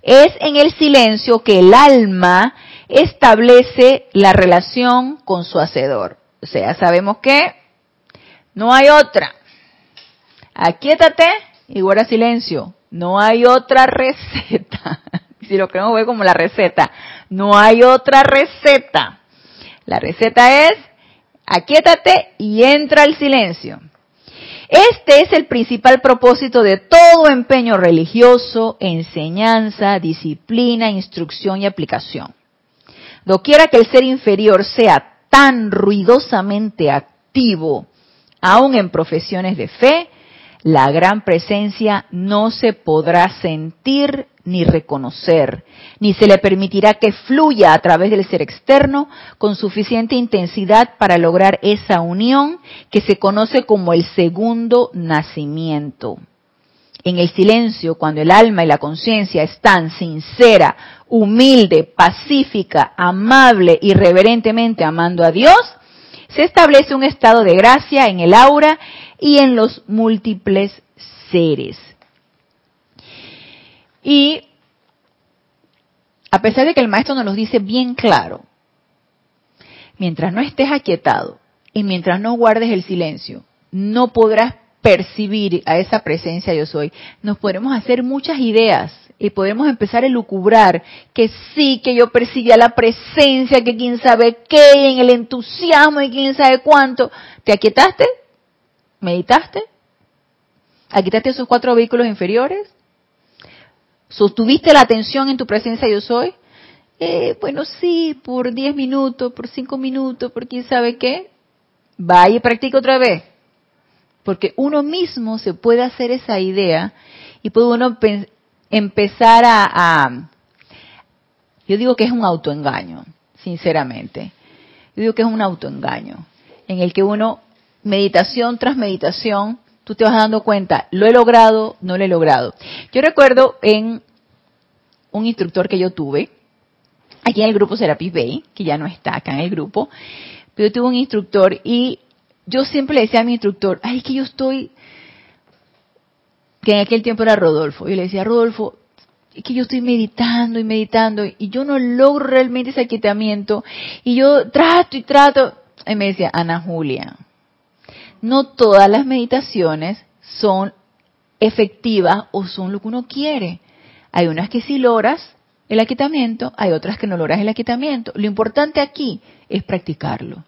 es en el silencio que el alma establece la relación con su hacedor. O sea, sabemos que no hay otra. Aquíétate y guarda silencio. No hay otra receta. si lo queremos ver como la receta. No hay otra receta. La receta es aquíétate y entra al silencio. Este es el principal propósito de todo empeño religioso, enseñanza, disciplina, instrucción y aplicación. Doquiera que el ser inferior sea tan ruidosamente activo, aun en profesiones de fe, la gran presencia no se podrá sentir ni reconocer, ni se le permitirá que fluya a través del ser externo con suficiente intensidad para lograr esa unión que se conoce como el segundo nacimiento. En el silencio, cuando el alma y la conciencia están sincera, humilde, pacífica, amable y reverentemente amando a Dios, se establece un estado de gracia en el aura y en los múltiples seres. Y a pesar de que el maestro nos lo dice bien claro, mientras no estés aquietado y mientras no guardes el silencio, no podrás percibir a esa presencia yo soy. Nos podremos hacer muchas ideas y podemos empezar a lucubrar que sí, que yo percibía la presencia, que quién sabe qué, en el entusiasmo y quién sabe cuánto. ¿Te aquietaste? ¿Meditaste? ¿Aquietaste esos cuatro vehículos inferiores? ¿Sostuviste la atención en tu presencia yo soy? Eh, bueno, sí, por 10 minutos, por 5 minutos, por quién sabe qué. Vaya y practica otra vez. Porque uno mismo se puede hacer esa idea y puede uno empezar a, a, Yo digo que es un autoengaño, sinceramente. Yo digo que es un autoengaño en el que uno, meditación tras meditación, tú te vas dando cuenta, lo he logrado, no lo he logrado. Yo recuerdo en un instructor que yo tuve, aquí en el grupo Serapis Bay, que ya no está acá en el grupo, pero yo tuve un instructor y yo siempre le decía a mi instructor, ay, es que yo estoy, que en aquel tiempo era Rodolfo, y le decía, Rodolfo, es que yo estoy meditando y meditando y yo no logro realmente ese aquietamiento y yo trato y trato. Y me decía, Ana Julia, no todas las meditaciones son efectivas o son lo que uno quiere. Hay unas que sí logras el aquietamiento, hay otras que no logras el aquietamiento. Lo importante aquí es practicarlo.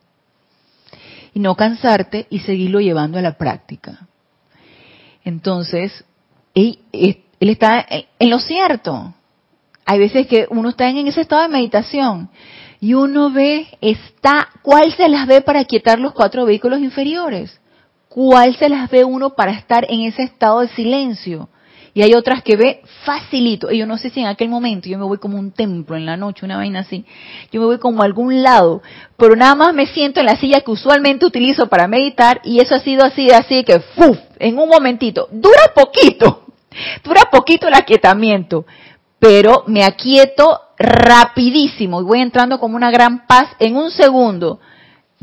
Y no cansarte y seguirlo llevando a la práctica. Entonces, él, él está en lo cierto. Hay veces que uno está en ese estado de meditación y uno ve, está, ¿cuál se las ve para quietar los cuatro vehículos inferiores? ¿Cuál se las ve uno para estar en ese estado de silencio? Y hay otras que ve facilito. Y yo no sé si en aquel momento yo me voy como un templo en la noche, una vaina así. Yo me voy como a algún lado, pero nada más me siento en la silla que usualmente utilizo para meditar y eso ha sido así, así que ¡fuf! En un momentito. Dura poquito. Dura poquito el aquietamiento. Pero me aquieto rapidísimo y voy entrando como una gran paz en un segundo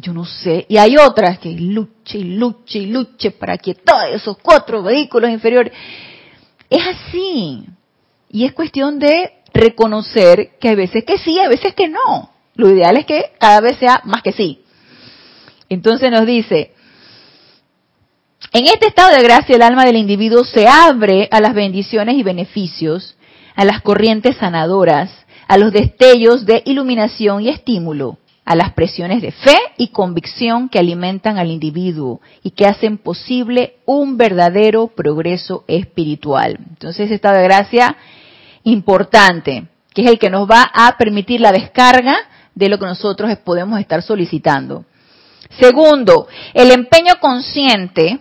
yo no sé, y hay otras que luche y luche y luche para que todos esos cuatro vehículos inferiores. Es así. Y es cuestión de reconocer que hay veces que sí, hay veces que no. Lo ideal es que cada vez sea más que sí. Entonces nos dice, en este estado de gracia el alma del individuo se abre a las bendiciones y beneficios, a las corrientes sanadoras, a los destellos de iluminación y estímulo, a las presiones de fe y convicción que alimentan al individuo y que hacen posible un verdadero progreso espiritual. Entonces, de gracia importante, que es el que nos va a permitir la descarga de lo que nosotros podemos estar solicitando. Segundo, el empeño consciente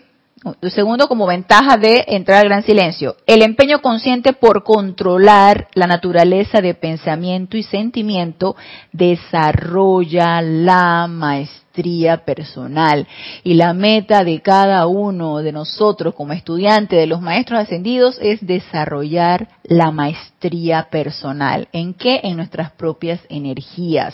segundo, como ventaja de entrar al gran silencio, el empeño consciente por controlar la naturaleza de pensamiento y sentimiento desarrolla la maestría personal. Y la meta de cada uno de nosotros como estudiante de los maestros ascendidos es desarrollar la maestría personal. ¿En qué? En nuestras propias energías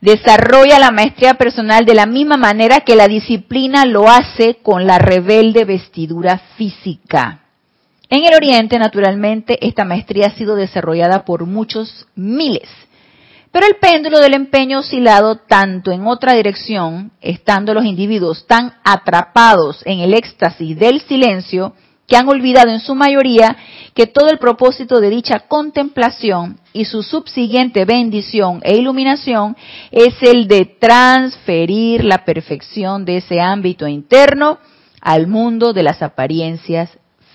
desarrolla la maestría personal de la misma manera que la disciplina lo hace con la rebelde vestidura física. En el Oriente, naturalmente, esta maestría ha sido desarrollada por muchos miles, pero el péndulo del empeño oscilado tanto en otra dirección, estando los individuos tan atrapados en el éxtasis del silencio, que han olvidado en su mayoría que todo el propósito de dicha contemplación y su subsiguiente bendición e iluminación es el de transferir la perfección de ese ámbito interno al mundo de las apariencias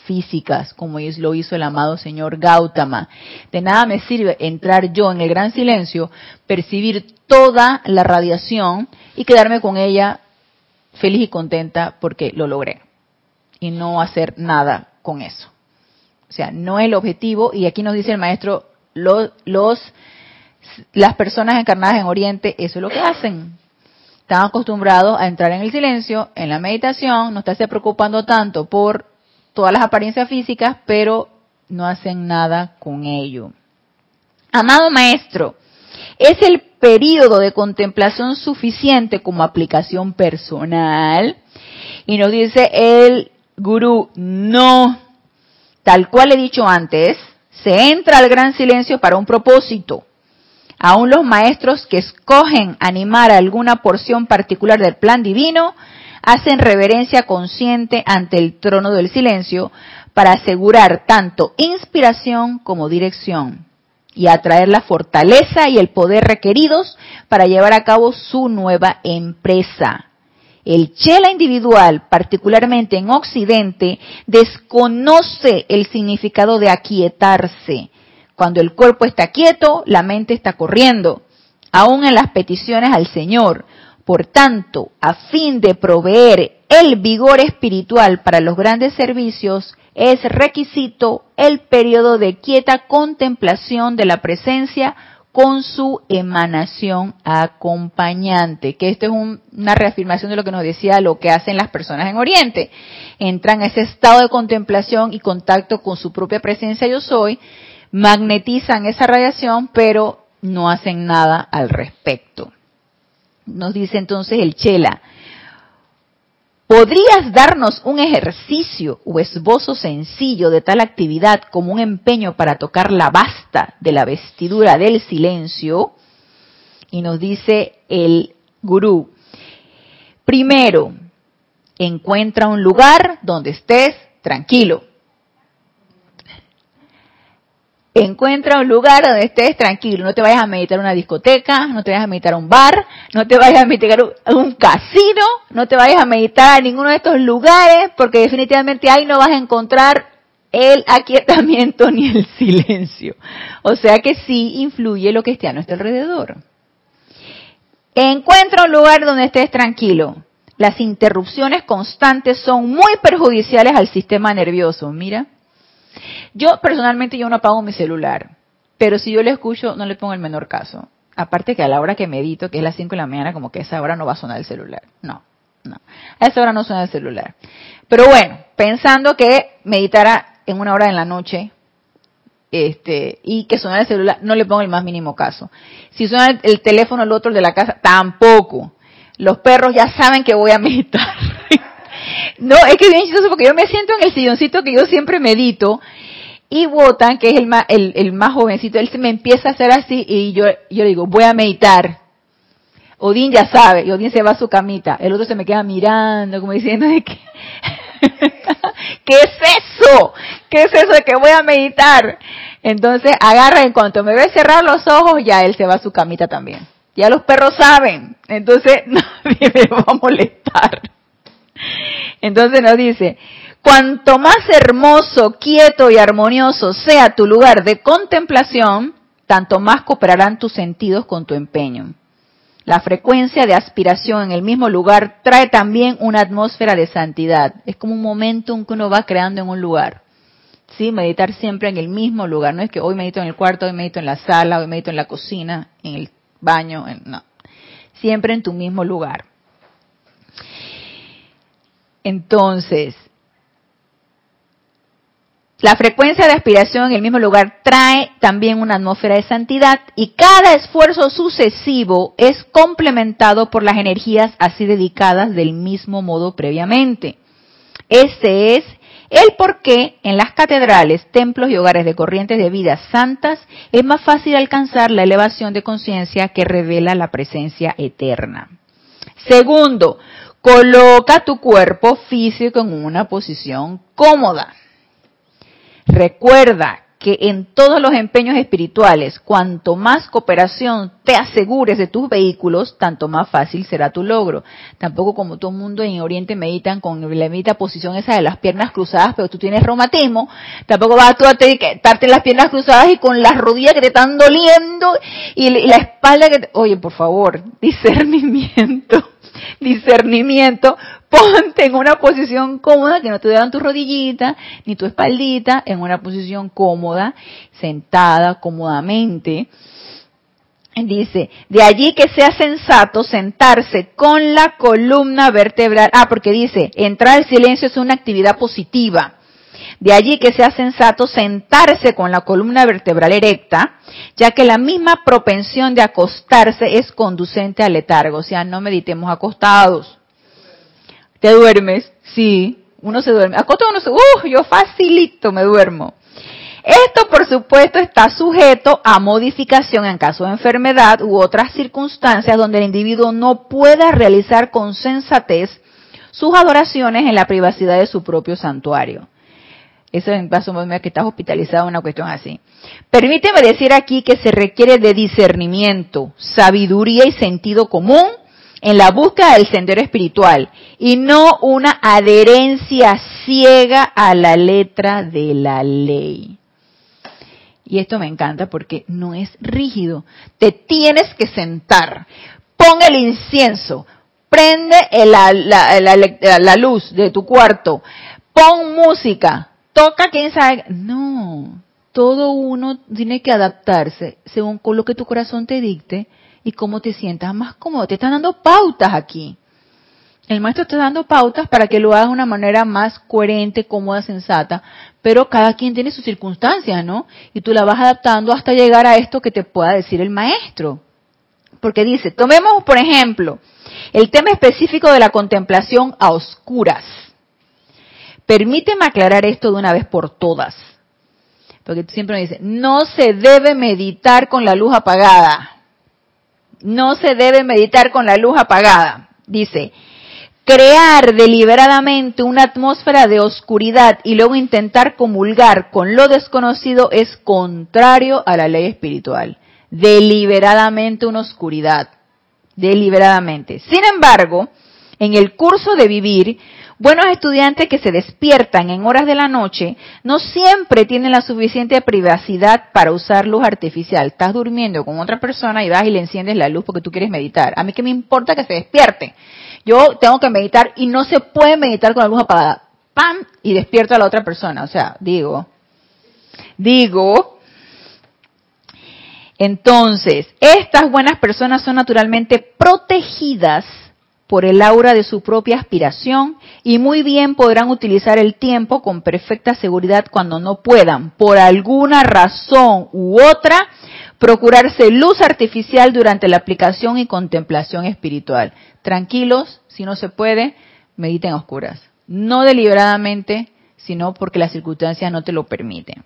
físicas, como lo hizo el amado señor Gautama. De nada me sirve entrar yo en el gran silencio, percibir toda la radiación y quedarme con ella feliz y contenta porque lo logré y no hacer nada con eso. O sea, no es el objetivo, y aquí nos dice el maestro, los, los, las personas encarnadas en Oriente, eso es lo que hacen. Están acostumbrados a entrar en el silencio, en la meditación, no estarse preocupando tanto por todas las apariencias físicas, pero no hacen nada con ello. Amado maestro, es el periodo de contemplación suficiente como aplicación personal. Y nos dice el Gurú, no. Tal cual he dicho antes, se entra al gran silencio para un propósito. Aún los maestros que escogen animar alguna porción particular del plan divino hacen reverencia consciente ante el trono del silencio para asegurar tanto inspiración como dirección y atraer la fortaleza y el poder requeridos para llevar a cabo su nueva empresa. El chela individual, particularmente en Occidente, desconoce el significado de aquietarse. Cuando el cuerpo está quieto, la mente está corriendo, aún en las peticiones al Señor. Por tanto, a fin de proveer el vigor espiritual para los grandes servicios, es requisito el periodo de quieta contemplación de la presencia con su emanación acompañante, que esto es una reafirmación de lo que nos decía lo que hacen las personas en Oriente. Entran a ese estado de contemplación y contacto con su propia presencia yo soy, magnetizan esa radiación, pero no hacen nada al respecto. Nos dice entonces el Chela, ¿Podrías darnos un ejercicio o esbozo sencillo de tal actividad como un empeño para tocar la basta de la vestidura del silencio? Y nos dice el gurú, primero, encuentra un lugar donde estés tranquilo. Encuentra un lugar donde estés tranquilo. No te vayas a meditar en una discoteca, no te vayas a meditar a un bar, no te vayas a meditar a un casino, no te vayas a meditar a ninguno de estos lugares, porque definitivamente ahí no vas a encontrar el aquietamiento ni el silencio. O sea que sí influye lo que esté a nuestro alrededor. Encuentra un lugar donde estés tranquilo. Las interrupciones constantes son muy perjudiciales al sistema nervioso. Mira, yo personalmente yo no apago mi celular, pero si yo le escucho no le pongo el menor caso. Aparte que a la hora que medito, que es las 5 de la mañana, como que esa hora no va a sonar el celular. No, no. A esa hora no suena el celular. Pero bueno, pensando que meditara en una hora en la noche, este, y que sonara el celular, no le pongo el más mínimo caso. Si suena el, teléfono el otro de la casa, tampoco. Los perros ya saben que voy a meditar. No, es que es bien chistoso porque yo me siento en el silloncito que yo siempre medito Y Wotan, que es el más, el, más jovencito, él se me empieza a hacer así y yo, yo le digo, voy a meditar. Odín ya sabe, y Odín se va a su camita. El otro se me queda mirando, como diciendo de que, ¿qué es eso? ¿Qué es eso de que voy a meditar? Entonces agarra, en cuanto me ve cerrar los ojos, ya él se va a su camita también. Ya los perros saben, entonces nadie me va a molestar. Entonces nos dice, cuanto más hermoso, quieto y armonioso sea tu lugar de contemplación, tanto más cooperarán tus sentidos con tu empeño. La frecuencia de aspiración en el mismo lugar trae también una atmósfera de santidad. Es como un momentum que uno va creando en un lugar. ¿Sí? Meditar siempre en el mismo lugar. No es que hoy medito en el cuarto, hoy medito en la sala, hoy medito en la cocina, en el baño. no. Siempre en tu mismo lugar. Entonces, la frecuencia de aspiración en el mismo lugar trae también una atmósfera de santidad y cada esfuerzo sucesivo es complementado por las energías así dedicadas del mismo modo previamente. Este es el por qué en las catedrales, templos y hogares de corrientes de vida santas es más fácil alcanzar la elevación de conciencia que revela la presencia eterna. Segundo, coloca tu cuerpo físico en una posición cómoda. Recuerda que en todos los empeños espirituales, cuanto más cooperación te asegures de tus vehículos, tanto más fácil será tu logro. Tampoco como todo el mundo en Oriente meditan con la medita posición esa de las piernas cruzadas, pero tú tienes reumatismo, tampoco vas a tú a estarte las piernas cruzadas y con las rodillas que te están doliendo y la espalda que te... Oye, por favor, discernimiento discernimiento, ponte en una posición cómoda, que no te vean tus rodillitas ni tu espaldita, en una posición cómoda, sentada cómodamente. Dice, de allí que sea sensato sentarse con la columna vertebral. Ah, porque dice, entrar al silencio es una actividad positiva. De allí que sea sensato sentarse con la columna vertebral erecta, ya que la misma propensión de acostarse es conducente al letargo. O sea, no meditemos acostados. ¿Te duermes? Sí, uno se duerme. Acostado uno se, uh, yo facilito me duermo. Esto, por supuesto, está sujeto a modificación en caso de enfermedad u otras circunstancias donde el individuo no pueda realizar con sensatez sus adoraciones en la privacidad de su propio santuario. Eso en paso que estás hospitalizado, una cuestión así. Permíteme decir aquí que se requiere de discernimiento, sabiduría y sentido común en la búsqueda del sendero espiritual y no una adherencia ciega a la letra de la ley. Y esto me encanta porque no es rígido. Te tienes que sentar. Pon el incienso. Prende la, la luz de tu cuarto. Pon música toca, quién sabe. No, todo uno tiene que adaptarse según con lo que tu corazón te dicte y cómo te sientas más cómodo. Te están dando pautas aquí. El maestro está dando pautas para que lo hagas de una manera más coherente, cómoda, sensata, pero cada quien tiene sus circunstancias, ¿no? Y tú la vas adaptando hasta llegar a esto que te pueda decir el maestro. Porque dice, tomemos por ejemplo el tema específico de la contemplación a oscuras. Permíteme aclarar esto de una vez por todas. Porque tú siempre me dices, no se debe meditar con la luz apagada. No se debe meditar con la luz apagada. Dice, crear deliberadamente una atmósfera de oscuridad y luego intentar comulgar con lo desconocido es contrario a la ley espiritual. Deliberadamente una oscuridad. Deliberadamente. Sin embargo, en el curso de vivir, Buenos estudiantes que se despiertan en horas de la noche no siempre tienen la suficiente privacidad para usar luz artificial. Estás durmiendo con otra persona y vas y le enciendes la luz porque tú quieres meditar. A mí que me importa que se despierte. Yo tengo que meditar y no se puede meditar con la luz apagada. ¡Pam! Y despierto a la otra persona. O sea, digo, digo, entonces, estas buenas personas son naturalmente protegidas por el aura de su propia aspiración y muy bien podrán utilizar el tiempo con perfecta seguridad cuando no puedan, por alguna razón u otra, procurarse luz artificial durante la aplicación y contemplación espiritual. Tranquilos, si no se puede, mediten oscuras. No deliberadamente, sino porque las circunstancias no te lo permiten.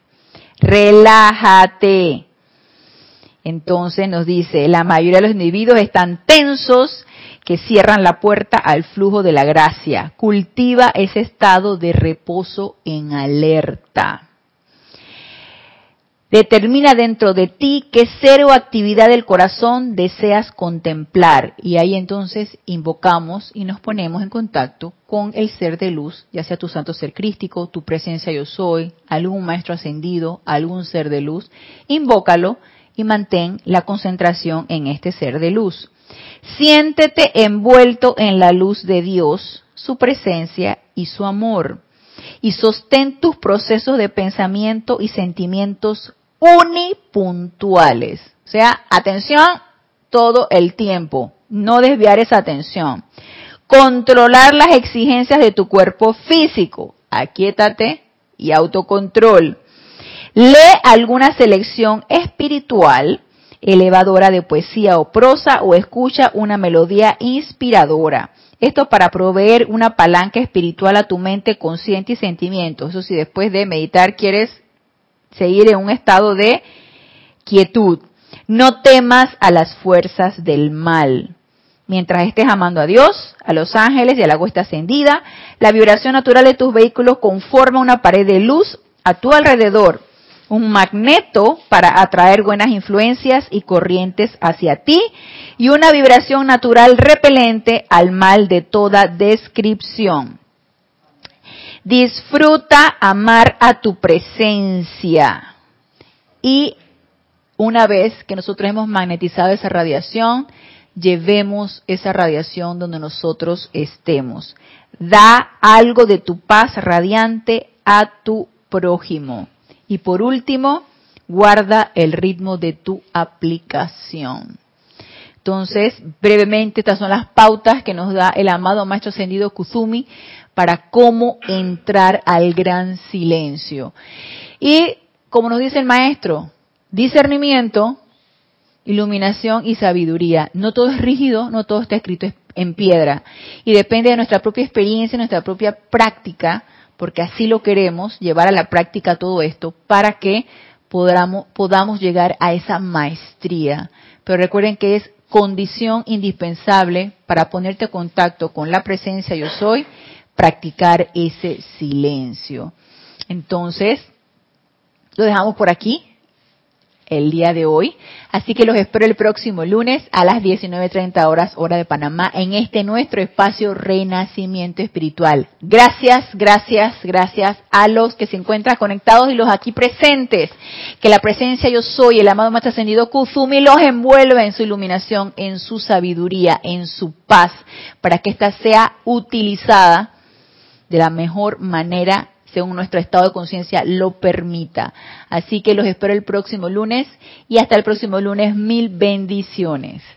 relájate. Entonces nos dice, la mayoría de los individuos están tensos que cierran la puerta al flujo de la gracia. Cultiva ese estado de reposo en alerta. Determina dentro de ti qué ser o actividad del corazón deseas contemplar. Y ahí entonces invocamos y nos ponemos en contacto con el ser de luz, ya sea tu santo ser crístico, tu presencia yo soy, algún maestro ascendido, algún ser de luz. Invócalo y mantén la concentración en este ser de luz. Siéntete envuelto en la luz de Dios, su presencia y su amor. Y sostén tus procesos de pensamiento y sentimientos unipuntuales. O sea, atención todo el tiempo. No desviar esa atención. Controlar las exigencias de tu cuerpo físico. Aquietate y autocontrol. Lee alguna selección espiritual elevadora de poesía o prosa o escucha una melodía inspiradora. Esto para proveer una palanca espiritual a tu mente consciente y sentimiento. Eso si después de meditar quieres seguir en un estado de quietud. No temas a las fuerzas del mal. Mientras estés amando a Dios, a los ángeles y a la cuesta ascendida, la vibración natural de tus vehículos conforma una pared de luz a tu alrededor un magneto para atraer buenas influencias y corrientes hacia ti y una vibración natural repelente al mal de toda descripción. Disfruta amar a tu presencia y una vez que nosotros hemos magnetizado esa radiación, llevemos esa radiación donde nosotros estemos. Da algo de tu paz radiante a tu prójimo. Y por último, guarda el ritmo de tu aplicación. Entonces, brevemente, estas son las pautas que nos da el amado Maestro Ascendido Kuzumi para cómo entrar al gran silencio. Y, como nos dice el Maestro, discernimiento, iluminación y sabiduría. No todo es rígido, no todo está escrito en piedra. Y depende de nuestra propia experiencia, nuestra propia práctica, porque así lo queremos, llevar a la práctica todo esto para que podamos, llegar a esa maestría. Pero recuerden que es condición indispensable para ponerte en contacto con la presencia yo soy, practicar ese silencio. Entonces, lo dejamos por aquí el día de hoy. Así que los espero el próximo lunes a las 19.30 horas hora de Panamá en este nuestro espacio Renacimiento Espiritual. Gracias, gracias, gracias a los que se encuentran conectados y los aquí presentes. Que la presencia yo soy, el amado Maestro Ascendido Kuzumi, los envuelva en su iluminación, en su sabiduría, en su paz, para que ésta sea utilizada de la mejor manera según nuestro estado de conciencia lo permita. Así que los espero el próximo lunes y hasta el próximo lunes mil bendiciones.